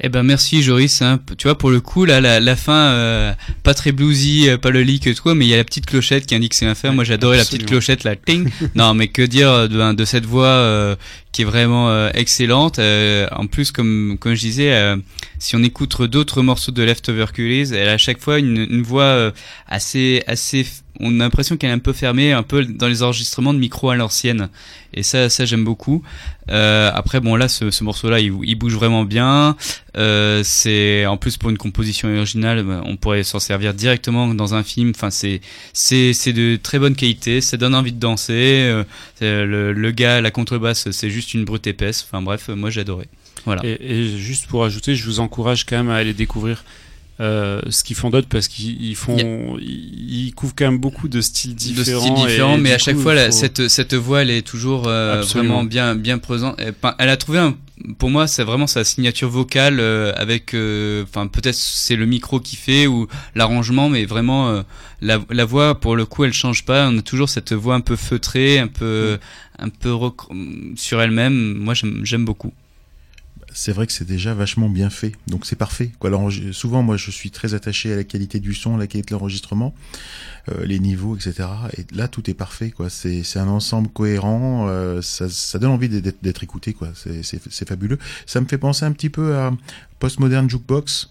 Eh ben merci Joris, hein. tu vois pour le coup là la, la fin euh, pas très bluesy, euh, pas le lit que toi, mais il y a la petite clochette qui indique c'est un faire. Moi j'adorais la petite clochette là, ting. non mais que dire de, de cette voix euh, qui est vraiment excellente. En plus comme comme je disais, si on écoute d'autres morceaux de Leftover Cuties, elle a à chaque fois une, une voix assez assez on a l'impression qu'elle est un peu fermée, un peu dans les enregistrements de micro à l'ancienne. Et ça, ça j'aime beaucoup. Euh, après, bon là, ce, ce morceau-là, il, bouge vraiment bien. Euh, c'est en plus pour une composition originale, bah, on pourrait s'en servir directement dans un film. Enfin, c'est c'est c'est de très bonne qualité. Ça donne envie de danser. Euh, le, le gars, la contrebasse, c'est juste une brute épaisse. Enfin bref, moi adoré. Voilà. Et, et juste pour ajouter, je vous encourage quand même à aller découvrir euh, ce qu'ils font d'autre parce qu'ils ils font, ils, ils couvrent quand même beaucoup de styles de différents. styles et- différents, et mais à chaque coup, fois, faut- cette, cette voix, elle est toujours euh, vraiment bien, bien présente. Elle, a trouvé, un, pour moi, c'est vraiment sa signature vocale euh, avec, euh, enfin, peut-être c'est le micro qui fait ou l'arrangement, mais vraiment la, la voix, pour le coup, elle change pas. On a toujours cette voix un peu feutrée, un peu, un peu sur elle-même. Moi, j'aime beaucoup. C'est vrai que c'est déjà vachement bien fait. Donc c'est parfait. Souvent, moi, je suis très attaché à la qualité du son, à la qualité de l'enregistrement, euh, les niveaux, etc. Et là, tout est parfait. Quoi, c'est un ensemble cohérent. euh, ça, ça donne envie d'être écouté. Quoi, c'est fabuleux. Ça me fait penser un petit peu à Postmodern Jukebox.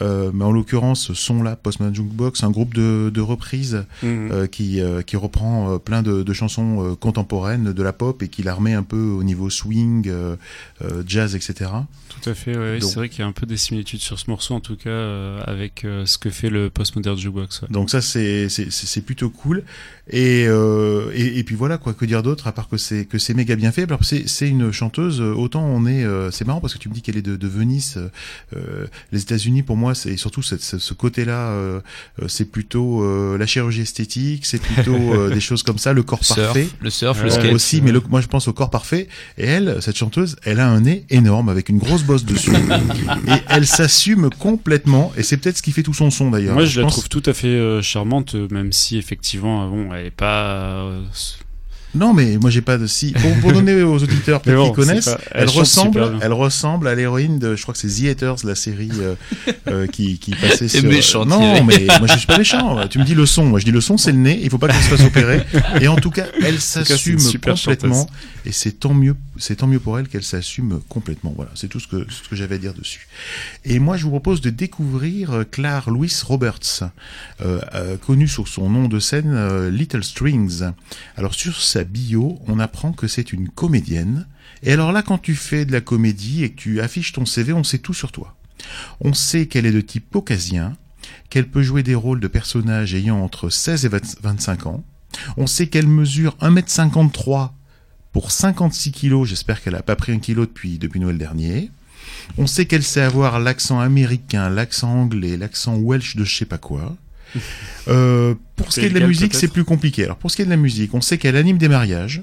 Euh, mais en l'occurrence, ce son-là, Postman Jukebox, un groupe de, de reprises Mhm. euh, qui, euh, qui reprend euh, plein de, de chansons euh, contemporaines de la pop et qui la remet un peu au niveau swing, euh, euh, jazz, etc. Tout à fait, ouais. C'est vrai qu'il y a un peu des similitudes sur ce morceau, en tout cas, euh, avec euh, ce que fait le Postmodern Jukebox. ouais. Donc ça, c'est c'est- c'est c'est plutôt cool. Et, euh, et, et puis voilà, quoi que dire d'autre, à part que c'est que c'est méga bien fait. Alors c'est c'est une chanteuse, euh, autant on est... euh, c'est marrant parce que tu me dis qu'elle est de, de Venise. euh, euh, les États-Unis, pour moi, c'est surtout cette- ce, ce côté-là, euh, euh, c'est plutôt euh, la chirurgie esthétique, c'est plutôt euh, des choses comme ça, le corps Le surf, parfait. le surf, le skate. aussi, mais le- moi je pense au corps parfait. Et elle, cette chanteuse, elle a un nez énorme avec une grosse bosse dessus. et elle s'assume complètement. Et c'est peut-être ce qui fait tout son son d'ailleurs. Moi, je, la pense- trouve tout à fait euh, charmante, même si effectivement, bon, elle pas. euh, Non, mais moi j'ai pas de si. Pour, pour donner aux auditeurs peut-être bon, qui connaissent, pas- elle, ressemble, elle ressemble à l'héroïne de, je crois que c'est The Haters, la série euh, euh, qui, qui passait sur. méchant, non, Thierry. mais moi je suis pas méchant. Tu me dis le son, moi je dis le son, c'est le nez. Il faut pas qu'elle se fasse opérer. Et en tout cas, elle s'assume complètement. chanteuse. Et c'est tant mieux, c'est tant mieux pour elle qu'elle s'assume complètement. Voilà, c'est tout ce que j'avais à dire dessus. Et moi, je vous propose de découvrir euh, Claire Louise Roberts, euh, euh, connue sous son nom de scène Little Strings. Alors sur sa bio, on apprend que c'est une comédienne. Et alors là, quand tu fais de la comédie et que tu affiches ton CV, on sait tout sur toi. On sait qu'elle est de type caucasien, qu'elle peut jouer des rôles de personnages ayant entre 16 et 20 25 ans. On sait qu'elle mesure 1m53 pour 56 kilos. J'espère qu'elle a pas pris un kilo depuis, depuis Noël dernier. On sait qu'elle sait avoir l'accent américain, l'accent anglais, l'accent welsh de je sais pas quoi. Euh, pour ce qui est de la musique, c'est plus compliqué. Alors pour ce qui est de la musique, on sait qu'elle anime des mariages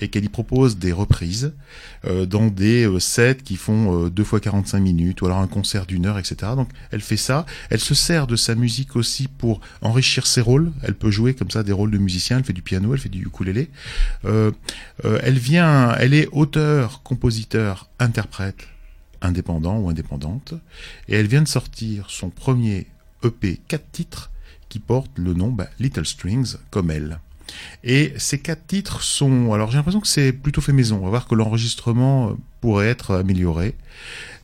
et qu'elle y propose des reprises euh, dans des euh, sets qui font euh, 2 fois 45 minutes ou alors un concert d'une heure, etc. Donc elle fait ça. Elle se sert de sa musique aussi pour enrichir ses rôles. Elle peut jouer comme ça des rôles de musicien. Elle fait du piano, elle fait du ukulélé. Elle vient, elle est auteur, compositeur, interprète indépendant ou indépendante, et elle vient de sortir son premier EP 4 titres qui porte le nom bah, Little Strings comme elle. Et ces quatre titres sont, alors j'ai l'impression que c'est plutôt fait maison. On va voir que l'enregistrement euh, pourrait être amélioré,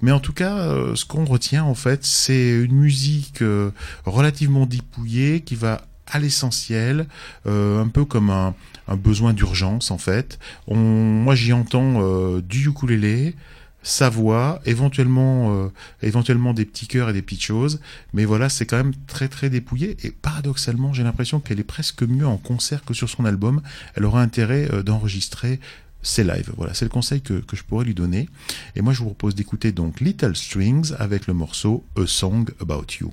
mais en tout cas, euh, ce qu'on retient en fait, c'est une musique euh, relativement dépouillée qui va à l'essentiel, un peu comme un, besoin d'urgence en fait. Moi j'y entends du ukulélé, sa voix, éventuellement, euh, des petits chœurs et des petites choses, mais voilà, c'est quand même très très dépouillé et paradoxalement, j'ai l'impression qu'elle est presque mieux en concert que sur son album. Elle aura intérêt euh, d'enregistrer ses lives. Voilà, c'est le conseil que, que je pourrais lui donner. Et moi, je vous propose d'écouter donc Little Strings avec le morceau A Song About You.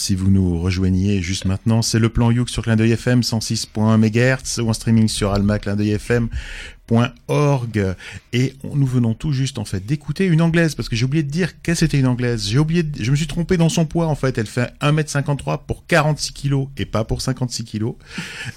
Si vous nous rejoignez juste maintenant, c'est le plan Youk sur Clin d'œil FM 106.1 MHz ou en streaming sur alma.clindeuilfm.org et nous venons tout juste en fait d'écouter une anglaise parce que j'ai oublié de dire qu'elle c'était une anglaise. J'ai oublié, de- je me suis trompé dans son poids en fait. Elle fait 1m53 pour 46 kilos et pas pour 56 kilos.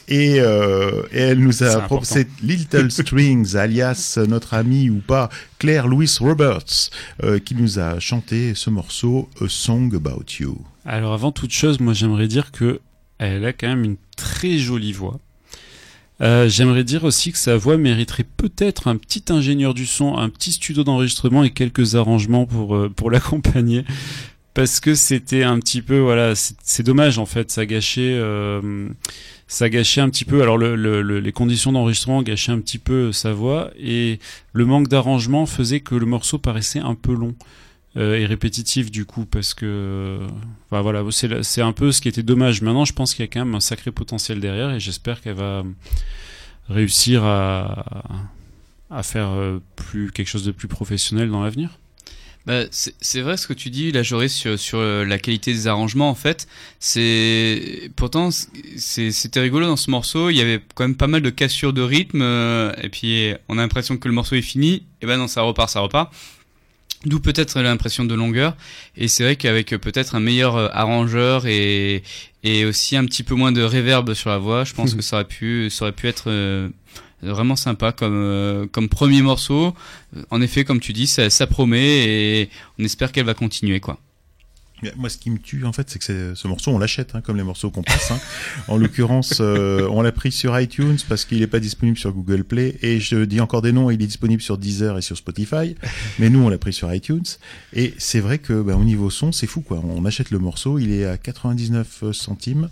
Et, euh, et elle nous a proposé Little Strings alias notre amie ou pas Claire Louise Roberts euh, qui nous a chanté ce morceau A Song About You. Alors avant toute chose, moi j'aimerais dire que elle a quand même une très jolie voix. Euh, j'aimerais dire aussi que sa voix mériterait peut-être un petit ingénieur du son, un petit studio d'enregistrement et quelques arrangements pour euh, l'accompagner, parce que c'était un petit peu voilà, c'est dommage en fait, ça gâchait euh, ça gâchait un petit peu. Alors le, le- le- les conditions d'enregistrement gâchaient un petit peu sa voix et le manque d'arrangement faisait que le morceau paraissait un peu long euh, et répétitif du coup parce que voilà c'est un peu ce qui était dommage maintenant je pense qu'il y a quand même un sacré potentiel derrière et j'espère qu'elle va réussir à à faire euh, plus quelque chose de plus professionnel dans l'avenir Bah, c'est vrai ce que tu dis, là, Joris, sur, sur euh, la qualité des arrangements, en fait. C'est pourtant c'était rigolo dans ce morceau. Il y avait quand même pas mal de cassures de rythme, euh, et puis on a l'impression que le morceau est fini. Et ben non, ça repart, ça repart. D'où peut-être l'impression de longueur. Et c'est vrai qu'avec euh, peut-être un meilleur euh, arrangeur et et aussi un petit peu moins de réverb sur la voix, je pense que ça aurait pu ça aurait pu être euh, vraiment sympa comme euh, comme premier morceau. En effet, comme tu dis, ça, ça promet et on espère qu'elle va continuer quoi. Moi, ce qui me tue, en fait, c'est que ce morceau, on l'achète, hein, comme les morceaux qu'on passe. hein. En l'occurrence, euh, on l'a pris sur iTunes parce qu'il n'est pas disponible sur Google Play. Et je dis encore des noms, il est disponible sur Deezer et sur Spotify. Mais nous, on l'a pris sur iTunes. Et c'est vrai que, bah, au niveau son, c'est fou, quoi. On achète le morceau, il est à 99 centimes.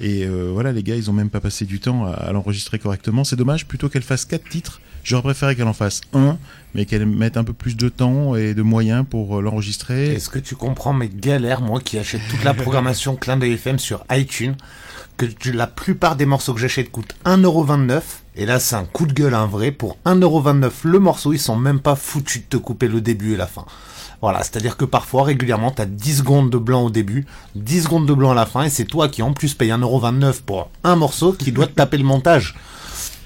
Et euh, voilà, les gars, ils ont même pas passé du temps à, à l'enregistrer correctement. C'est dommage, plutôt qu'elle fasse quatre titres, j'aurais préféré qu'elle en fasse un, mais qu'elle mette un peu plus de temps et de moyens pour euh, l'enregistrer. Est-ce que tu comprends mes galères, moi qui achète toute la programmation Clin d'œil FM sur iTunes, que tu- la plupart des morceaux que j'achète coûtent 1,29€, et là c'est un coup de gueule, un vrai, pour 1,29€ le morceau, ils sont même pas foutus de te couper le début et la fin. Voilà, c'est-à-dire que parfois, régulièrement, t'as 10 secondes de blanc au début, 10 secondes de blanc à la fin, et c'est toi qui en plus paye 1,29€ pour un morceau qui doit te taper le montage.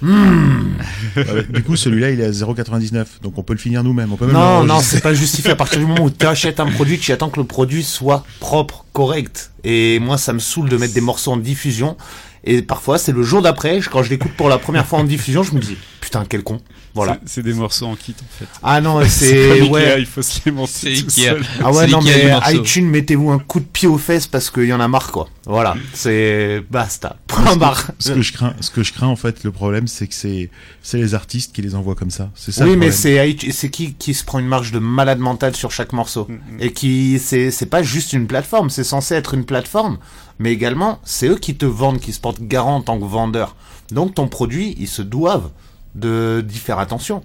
Ouais, du coup, celui-là, il est à 0,99. Donc on peut le finir nous-mêmes. On peut même Non, non, c'est pas justifié. À partir du moment où tu achètes un produit, tu attends que le produit soit propre, correct. Et moi, ça me saoule de mettre des morceaux en diffusion. Et parfois, c'est le jour d'après, quand je l'écoute pour la première fois en diffusion, je me dis, putain, quel con. Voilà. C'est- des morceaux en kit en fait. Ah non, C'est c'est, pas Ikea, ouais. il faut se les monter tout seul. Ah ouais, non, mais iTunes, mettez-vous un coup de pied aux fesses parce qu'il y en a marre, quoi. Voilà. C'est, basta. Point barre. Ce que je crains, ce que je crains en fait, le problème, c'est que c'est, c'est les artistes qui les envoient comme ça. C'est ça. oui, le mais c'est iTunes- c'est qui qui se prend une marge de malade mental sur chaque morceau et qui c'est c'est pas juste une plateforme, c'est censé être une plateforme, mais également c'est eux qui te vendent, qui se portent garant en tant que vendeur. Donc ton produit, ils se doivent de d'y faire attention.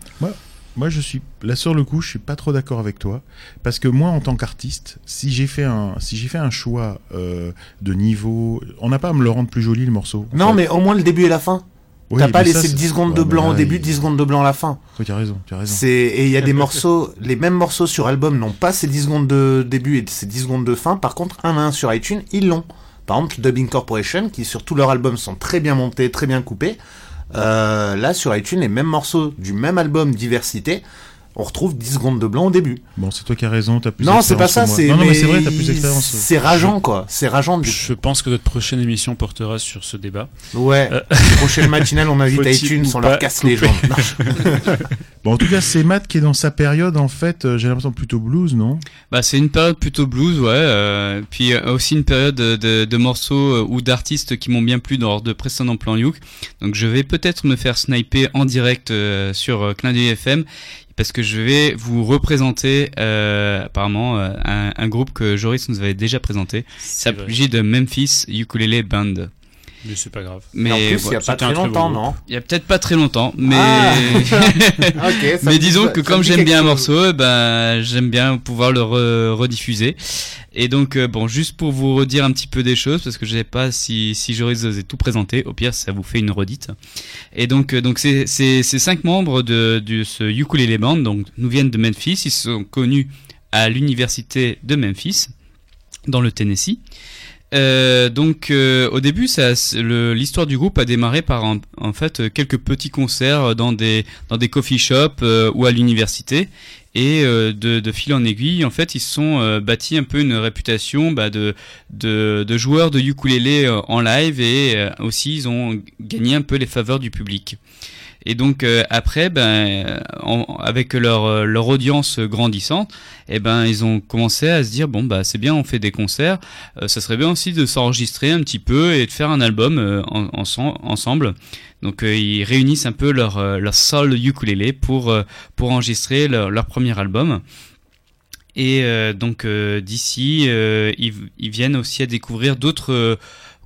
Moi, je suis là sur le coup, je suis pas trop d'accord avec toi parce que moi, en tant qu'artiste, si j'ai fait un, si j'ai fait un choix euh, de niveau, on n'a pas à me le rendre plus joli le morceau. Non, fait. mais au moins le début et la fin. Oui, T'as pas ça, laissé c'est- 10 secondes de Ouais, blanc au début, il- 10 secondes de blanc à la fin. Oui, tu as raison, tu as raison. Et il y a des morceaux, les mêmes morceaux sur album n'ont pas ces 10 secondes de début et ces 10 secondes de fin. Par contre, un à un sur iTunes, ils l'ont. Par exemple, Dubbing Corporation, qui sur tous leurs albums sont très bien montés, très bien coupés. Euh, là, sur iTunes, les mêmes morceaux du même album Diversité, on retrouve 10 secondes de blanc au début. Bon, c'est toi qui as raison, t'as plus Non, c'est pas ça, c'est Non, non, mais mais c'est vrai, t'as plus d'expérience. C'est rageant, quoi. C'est rageant. de- Je pense que notre prochaine émission portera sur ce débat. Ouais. Euh, Prochaine matinale, on invite iTunes, on leur casse les jambes. Bon, en tout cas, c'est Matt qui est dans sa période, en fait, euh, j'ai l'impression plutôt blues, non? Bah, c'est une période plutôt blues, ouais. euh, puis euh, aussi une période de, de- de morceaux euh, ou d'artistes qui m'ont bien plu dans de précédents plans Youk. Donc je vais peut-être me faire sniper en direct euh, sur euh, Clin d'œil FM parce que je vais vous représenter euh, apparemment euh, un, un groupe que Joris nous avait déjà présenté. Il s'agit de Memphis Ukulele Band. Mais c'est pas grave. Mais en plus, il y a pas très longtemps, non il y a peut-être pas très longtemps, mais Ah. Mais dit- disons ça que me comme j'aime bien un morceau, eh ben j'aime bien pouvoir le re- rediffuser. Et donc euh, bon, juste pour vous redire un petit peu des choses parce que je sais pas si si ai tout présenté. Au pire, ça vous fait une redite. Et donc euh, donc ces ces ces cinq membres de de ce ukulele band donc nous viennent de Memphis. Ils sont connus à l'université de Memphis dans le Tennessee. Euh, donc euh, au début, l'histoire du groupe a démarré par en, fait euh, quelques petits concerts dans des dans des coffee shops ou à l'université et de, fil en aiguille, en fait, ils se sont bâtis un peu une réputation bah, de, de de joueurs de ukulélé en live et aussi ils ont gagné un peu les faveurs du public. Et donc euh, après, ben, en- avec leur euh, leur audience grandissante, eh ben ils ont commencé à se dire bon bah c'est bien, on fait des concerts, euh, ça serait bien aussi de s'enregistrer un petit peu et de faire un album en- ense- ensemble. Donc ils réunissent un peu leur leur soul ukulélé pour pour enregistrer leur, premier album. Et donc d'ici, ils, viennent aussi à découvrir d'autres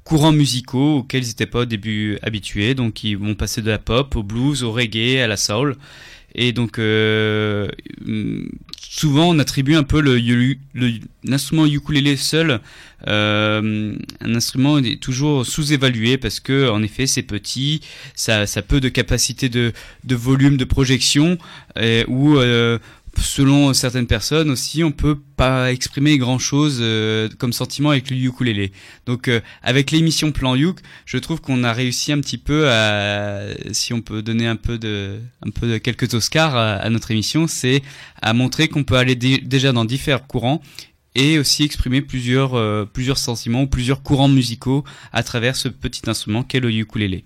courants musicaux auxquels ils n'étaient pas au début habitués. Donc ils vont passer de la pop au blues, au reggae, à la soul. Et donc euh, souvent on attribue un peu le, yu- le- l'instrument ukulélé seul, euh, un instrument toujours sous-évalué parce que en effet c'est petit, ça, ça peu de capacité de, de volume de projection euh, ou euh, selon certaines personnes aussi, on peut pas exprimer grand chose comme sentiment avec le ukulélé. Donc euh, avec l'émission Plan Yuk, je trouve qu'on a réussi un petit peu à, si on peut donner un peu de, un peu de quelques Oscars à, à notre émission, c'est à montrer qu'on peut aller dé- déjà dans différents courants et aussi exprimer plusieurs, euh, plusieurs sentiments ou plusieurs courants musicaux à travers ce petit instrument qu'est le ukulélé.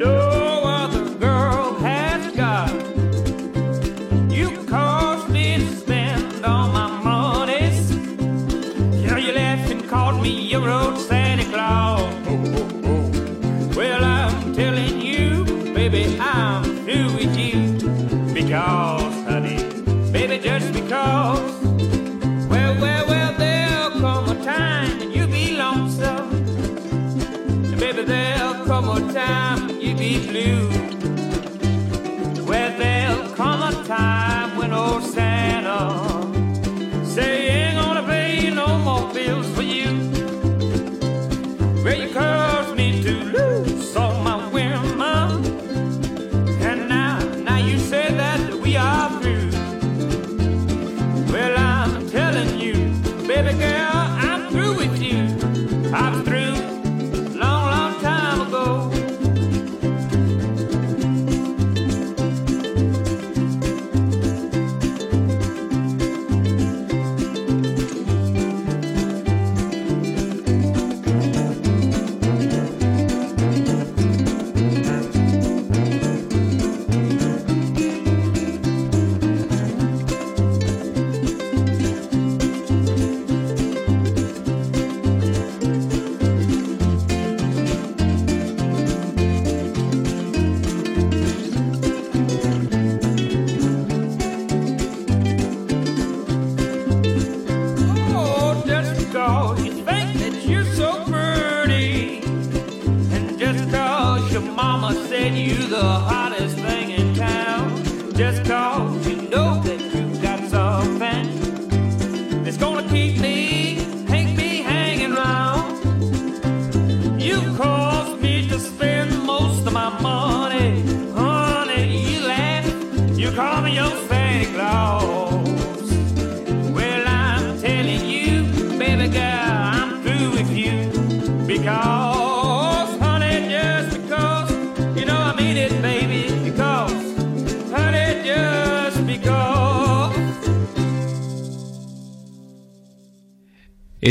that blue. Well, there'll come a time when old Santa say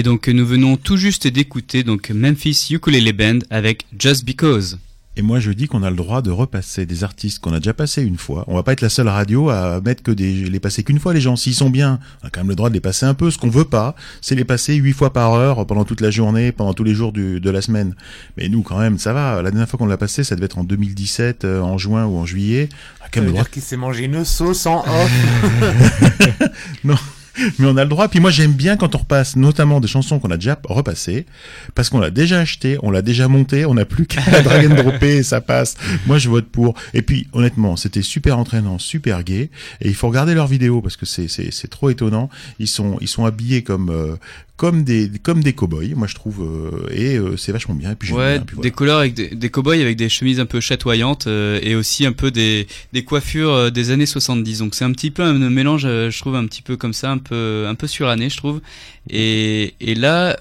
donc nous venons tout juste d'écouter donc Memphis Ukulele Band avec Just Because. Et moi, je dis qu'on a le droit de repasser des artistes qu'on a déjà passés une fois. On va pas être la seule radio à mettre que des, les passer qu'une fois, les gens. S'ils sont bien, on a quand même le droit de les passer un peu. Ce qu'on veut pas, c'est les passer huit fois par heure pendant toute la journée, pendant tous les jours du- de la semaine. Mais nous, quand même, ça va. La dernière fois qu'on l'a passé, ça devait être en 2017, euh, en juin ou en juillet. On a quand Ça même veut le droit dire qu'il s'est mangé une sauce en off. non. Mais on a le droit. Puis moi, j'aime bien quand on repasse, notamment des chansons qu'on a déjà repassées, parce qu'on l'a déjà acheté, on l'a déjà monté, on n'a plus qu'à drag and dropper ça passe. Moi, je vote pour. Et puis, honnêtement, c'était super entraînant, super gay. Et il faut regarder leurs vidéos parce que c'est c'est c'est trop étonnant. Ils sont ils sont habillés comme euh, comme des comme des cow-boys, moi je trouve, euh, et euh, c'est vachement bien. Et puis Ouais, bien, puis voilà. des couleurs avec des, des cow-boys avec des chemises un peu chatoyantes euh, et aussi un peu des, des coiffures euh, des années 70. Donc c'est un petit peu un mélange, euh, je trouve, un petit peu comme ça, un peu, un peu suranné, je trouve. Et, et là,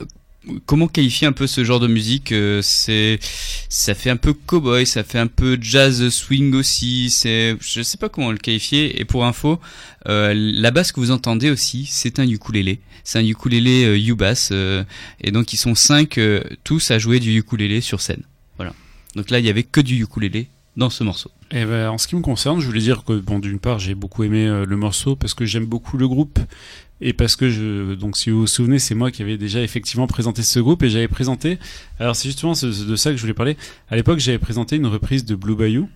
comment qualifier un peu ce genre de musique euh, C'est, ça fait un peu cowboy, ça fait un peu jazz swing aussi. C'est, je sais pas comment le qualifier. Et pour info, euh, la basse que vous entendez aussi, c'est un ukulélé. C'est un ukulélé euh, U-bass. et donc ils sont cinq tous à jouer du ukulélé sur scène. Voilà. Donc là, il y avait que du ukulélé dans ce morceau. Eh ben, en ce qui me concerne, je voulais dire que bon, d'une part, j'ai beaucoup aimé le morceau parce que j'aime beaucoup le groupe et parce que je, donc si vous vous souvenez, c'est moi qui avais déjà effectivement présenté ce groupe et j'avais présenté. Alors c'est justement de ça que je voulais parler. À l'époque, j'avais présenté une reprise de Blue Bayou.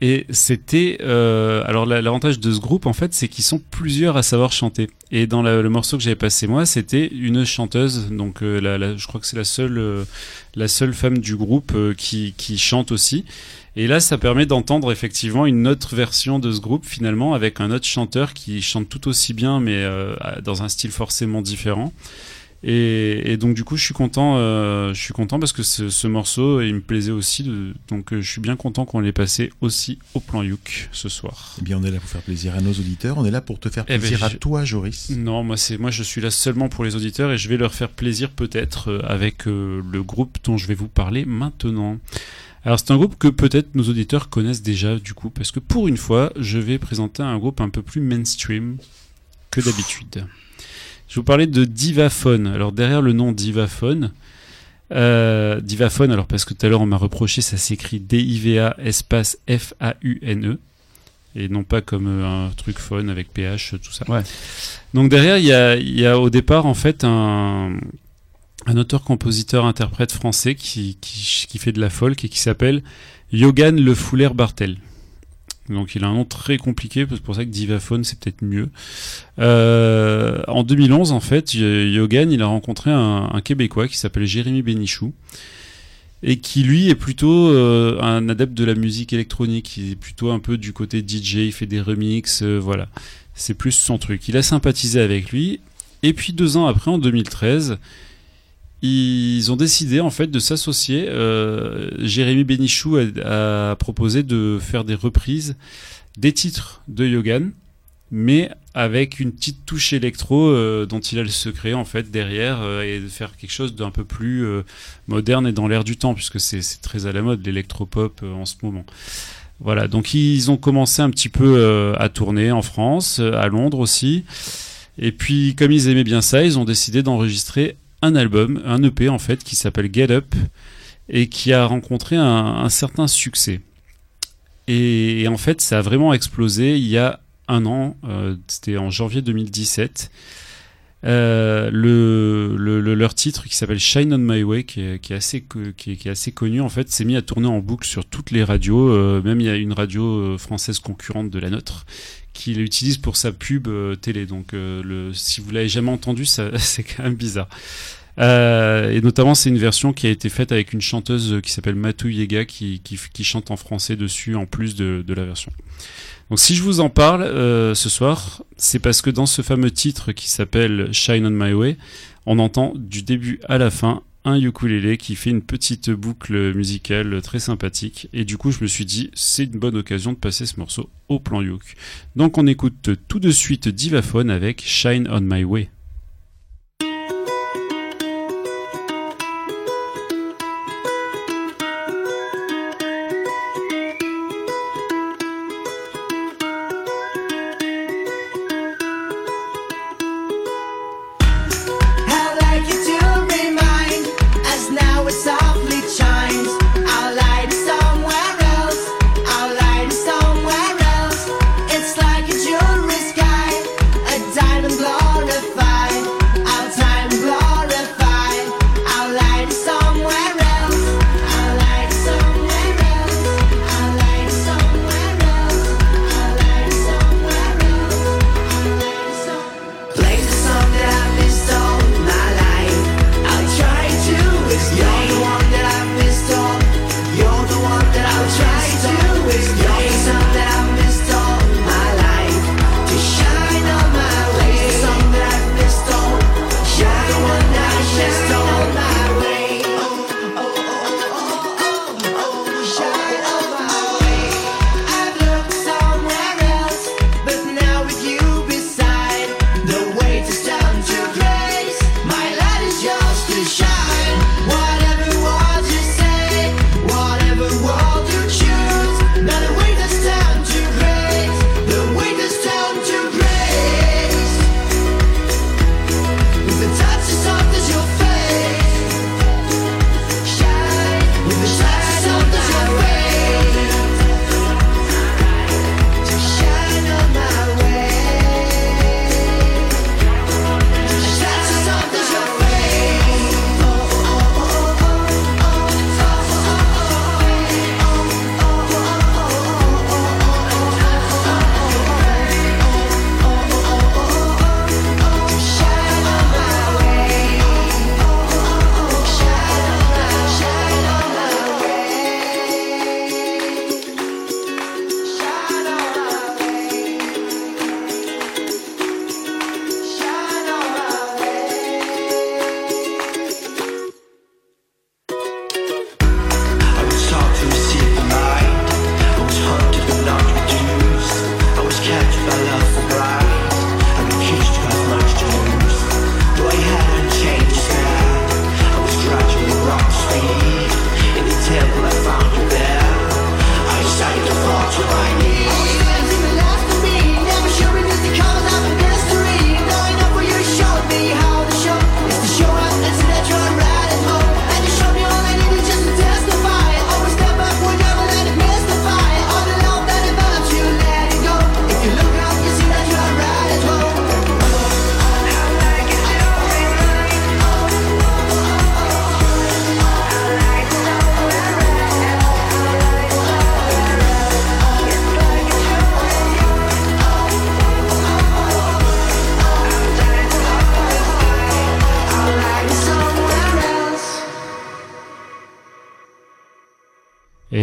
Et c'était euh, alors la- l'avantage de ce groupe en fait c'est qu'ils sont plusieurs à savoir chanter et dans le morceau que j'avais passé moi c'était une chanteuse donc euh, je crois que c'est la seule euh, la seule femme du groupe euh, qui, qui chante aussi et là, ça permet d'entendre effectivement une autre version de ce groupe finalement avec un autre chanteur qui chante tout aussi bien mais euh, dans un style forcément différent. Et, et donc du coup, je suis content, euh, je suis content parce que ce, ce morceau, il me plaisait aussi. de- donc euh, je suis bien content qu'on l'ait passé aussi au plan Youk ce soir. Eh bien, on est là pour faire plaisir à nos auditeurs. On est là pour te faire Eh ben, plaisir à je- toi, Joris. Non, moi c'est moi je suis là seulement pour les auditeurs et je vais leur faire plaisir peut-être avec euh, le groupe dont je vais vous parler maintenant. Alors c'est un groupe que peut-être nos auditeurs connaissent déjà du coup parce que pour une fois, je vais présenter un groupe un peu plus mainstream que d'habitude. Je vais vous parler de Divaphone. Alors derrière le nom Divaphone, euh, Divaphone, alors parce que tout à l'heure on m'a reproché, ça s'écrit D-I-V-A espace F-A-U-N-E et non pas comme euh, un truc phone avec PH, tout ça. Ouais. Donc derrière, il y a, il y a au départ en fait un, un auteur-compositeur-interprète français qui, fait de la folk et qui s'appelle Yogan Le Fouler Bartel. Donc il a un nom très compliqué, c'est pour ça que Divaphone c'est peut-être mieux. Euh, en 2011 en fait, Yogan il a rencontré un, un Québécois qui s'appelle Jérémy Bénichou. et qui lui est plutôt euh, un adepte de la musique électronique. Il est plutôt un peu du côté DJ, il fait des remixes, euh, voilà. C'est plus son truc. Il a sympathisé avec lui. Et puis deux ans après, en 2013, ils ont décidé en fait de s'associer. Euh, Jérémy Bénichou a, proposé de faire des reprises des titres de Yogan, mais avec une petite touche électro euh, dont il a le secret en fait derrière euh, et de faire quelque chose d'un peu plus euh, moderne et dans l'air du temps puisque c'est très à la mode l'électropop en ce moment. Voilà, donc ils ont commencé un petit peu à tourner en France, à Londres aussi. Et puis comme ils aimaient bien ça, ils ont décidé d'enregistrer un album, un EP en fait qui s'appelle Get Up et qui a rencontré un, certain succès. Et, en fait, ça a vraiment explosé il y a un an, euh, c'était en janvier 2017. Euh, le, le- le- leur titre qui s'appelle Shine on My Way, qui est, assez, qui est, assez connu, en fait, s'est mis à tourner en boucle sur toutes les radios. euh, même il y a une radio française concurrente de la nôtre qui l'utilise pour sa pub euh, télé. Donc, euh, le, si vous l'avez jamais entendu, c'est quand même bizarre. Euh, et notamment, c'est une version qui a été faite avec une chanteuse qui s'appelle Matou Yega qui, qui, qui chante en français dessus en plus de, de la version. Donc si je vous en parle euh, ce soir, c'est parce que dans ce fameux titre qui s'appelle Shine on My Way, on entend du début à la fin un ukulélé qui fait une petite boucle musicale très sympathique. Et du coup, je me suis dit, c'est une bonne occasion de passer ce morceau au plan uk. Donc on écoute tout de suite Divaphone avec Shine on My Way.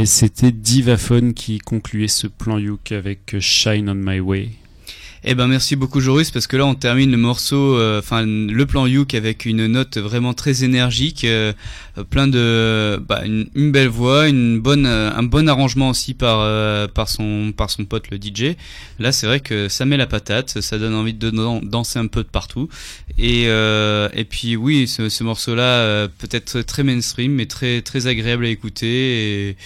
Et c'était Divaphone qui concluait ce plan Youk avec Shine on My Way. Eh ben merci beaucoup Joris parce que là on termine le morceau, euh, enfin le plan Youk avec une note vraiment très énergique, euh, plein de, bah, une, belle voix, une bonne, euh, un bon arrangement aussi par euh, par son par son pote le DJ. Là c'est vrai que ça met la patate, ça donne envie de dan- danser un peu de partout. Et euh, et puis oui ce, ce morceau là peut-être très mainstream mais très très agréable à écouter et,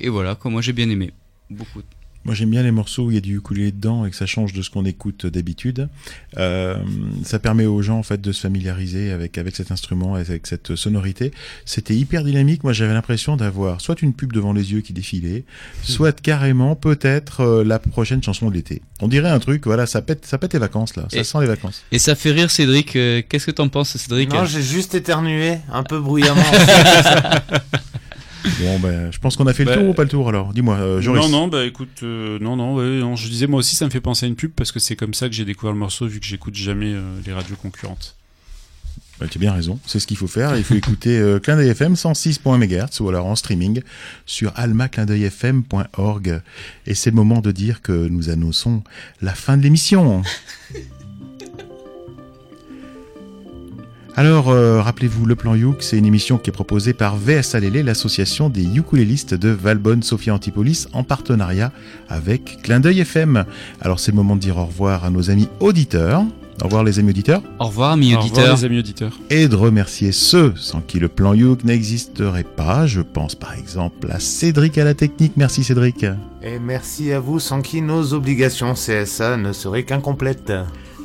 et voilà quoi moi j'ai bien aimé beaucoup. Moi j'aime bien les morceaux où il y a du ukulélé dedans et que ça change de ce qu'on écoute d'habitude. Euh, ça permet aux gens en fait de se familiariser avec avec cet instrument, avec cette sonorité. C'était hyper dynamique. Moi j'avais l'impression d'avoir soit une pub devant les yeux qui défilait, soit carrément peut-être euh, la prochaine chanson de l'été. On dirait un truc, voilà, ça pète, ça pète les vacances là, ça Et- sent les vacances. Et ça fait rire Cédric. euh, Qu'est-ce que t'en penses Cédric? Non, j'ai juste éternué, un peu bruyamment. Bon ben, je pense qu'on a fait le Bah, tour ou pas le tour alors? Dis-moi, euh, Joris. Non, non, bah écoute, euh, non, non, ouais, non, je disais moi aussi ça me fait penser à une pub parce que c'est comme ça que j'ai découvert le morceau vu que j'écoute jamais euh, les radios concurrentes. Bah, tu as bien raison, c'est ce qu'il faut faire. Il faut écouter euh, Clin d'œil FM 106.MHz ou alors en streaming sur almaclindeuilfm.org. Et c'est le moment de dire que nous annonçons la fin de l'émission. Alors, euh, rappelez-vous, Le Plan Youk, c'est une émission qui est proposée par VS Alélé, l'association des ukulélistes de Valbonne, Sophia Antipolis, en partenariat avec Clin d'œil FM. Alors, c'est le moment de dire au revoir à nos amis auditeurs. Au revoir les amis auditeurs. Au revoir amis Au revoir, auditeurs. les amis auditeurs. Et de remercier ceux sans qui le plan Youk n'existerait pas. Je pense par exemple à Cédric à la technique. Merci Cédric. Et merci à vous, sans qui nos obligations CSA ne seraient qu'incomplètes.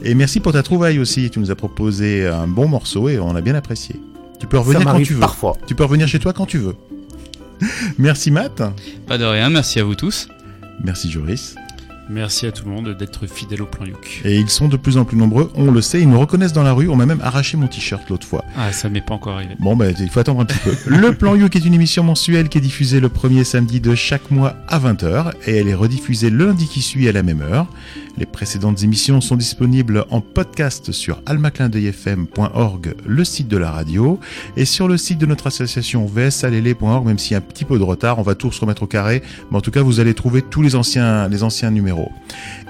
Et merci pour ta trouvaille aussi. Tu nous as proposé un bon morceau et on a bien apprécié. Tu peux revenir quand tu veux. parfois. Tu peux revenir chez toi quand tu veux. merci Matt. Pas de rien, merci à vous tous. Merci Joris. Merci à tout le monde d'être fidèle au plan Youk. Et ils sont de plus en plus nombreux, on le sait, ils me reconnaissent dans la rue, on m'a même arraché mon t-shirt l'autre fois. Ah, ça m'est pas encore arrivé. Bon, bah, il faut attendre un petit peu. Le Plan Youk est une émission mensuelle qui est diffusée le premier samedi de chaque mois à 20h et elle est rediffusée le lundi qui suit à la même heure. Les précédentes émissions sont disponibles en podcast sur almaclindeuilfm.org, le site de la radio, et sur le site de notre association vsalélé.org, même s'il y a un petit peu de retard, on va tout se remettre au carré, mais en tout cas, vous allez trouver tous les anciens, les anciens numéros.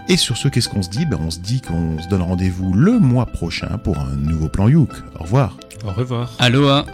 Et sur ce, qu'est-ce qu'on se dit? Ben, On se dit qu'on se donne rendez-vous le mois prochain pour un nouveau Plan Youk. Au revoir. Au revoir. Aloha.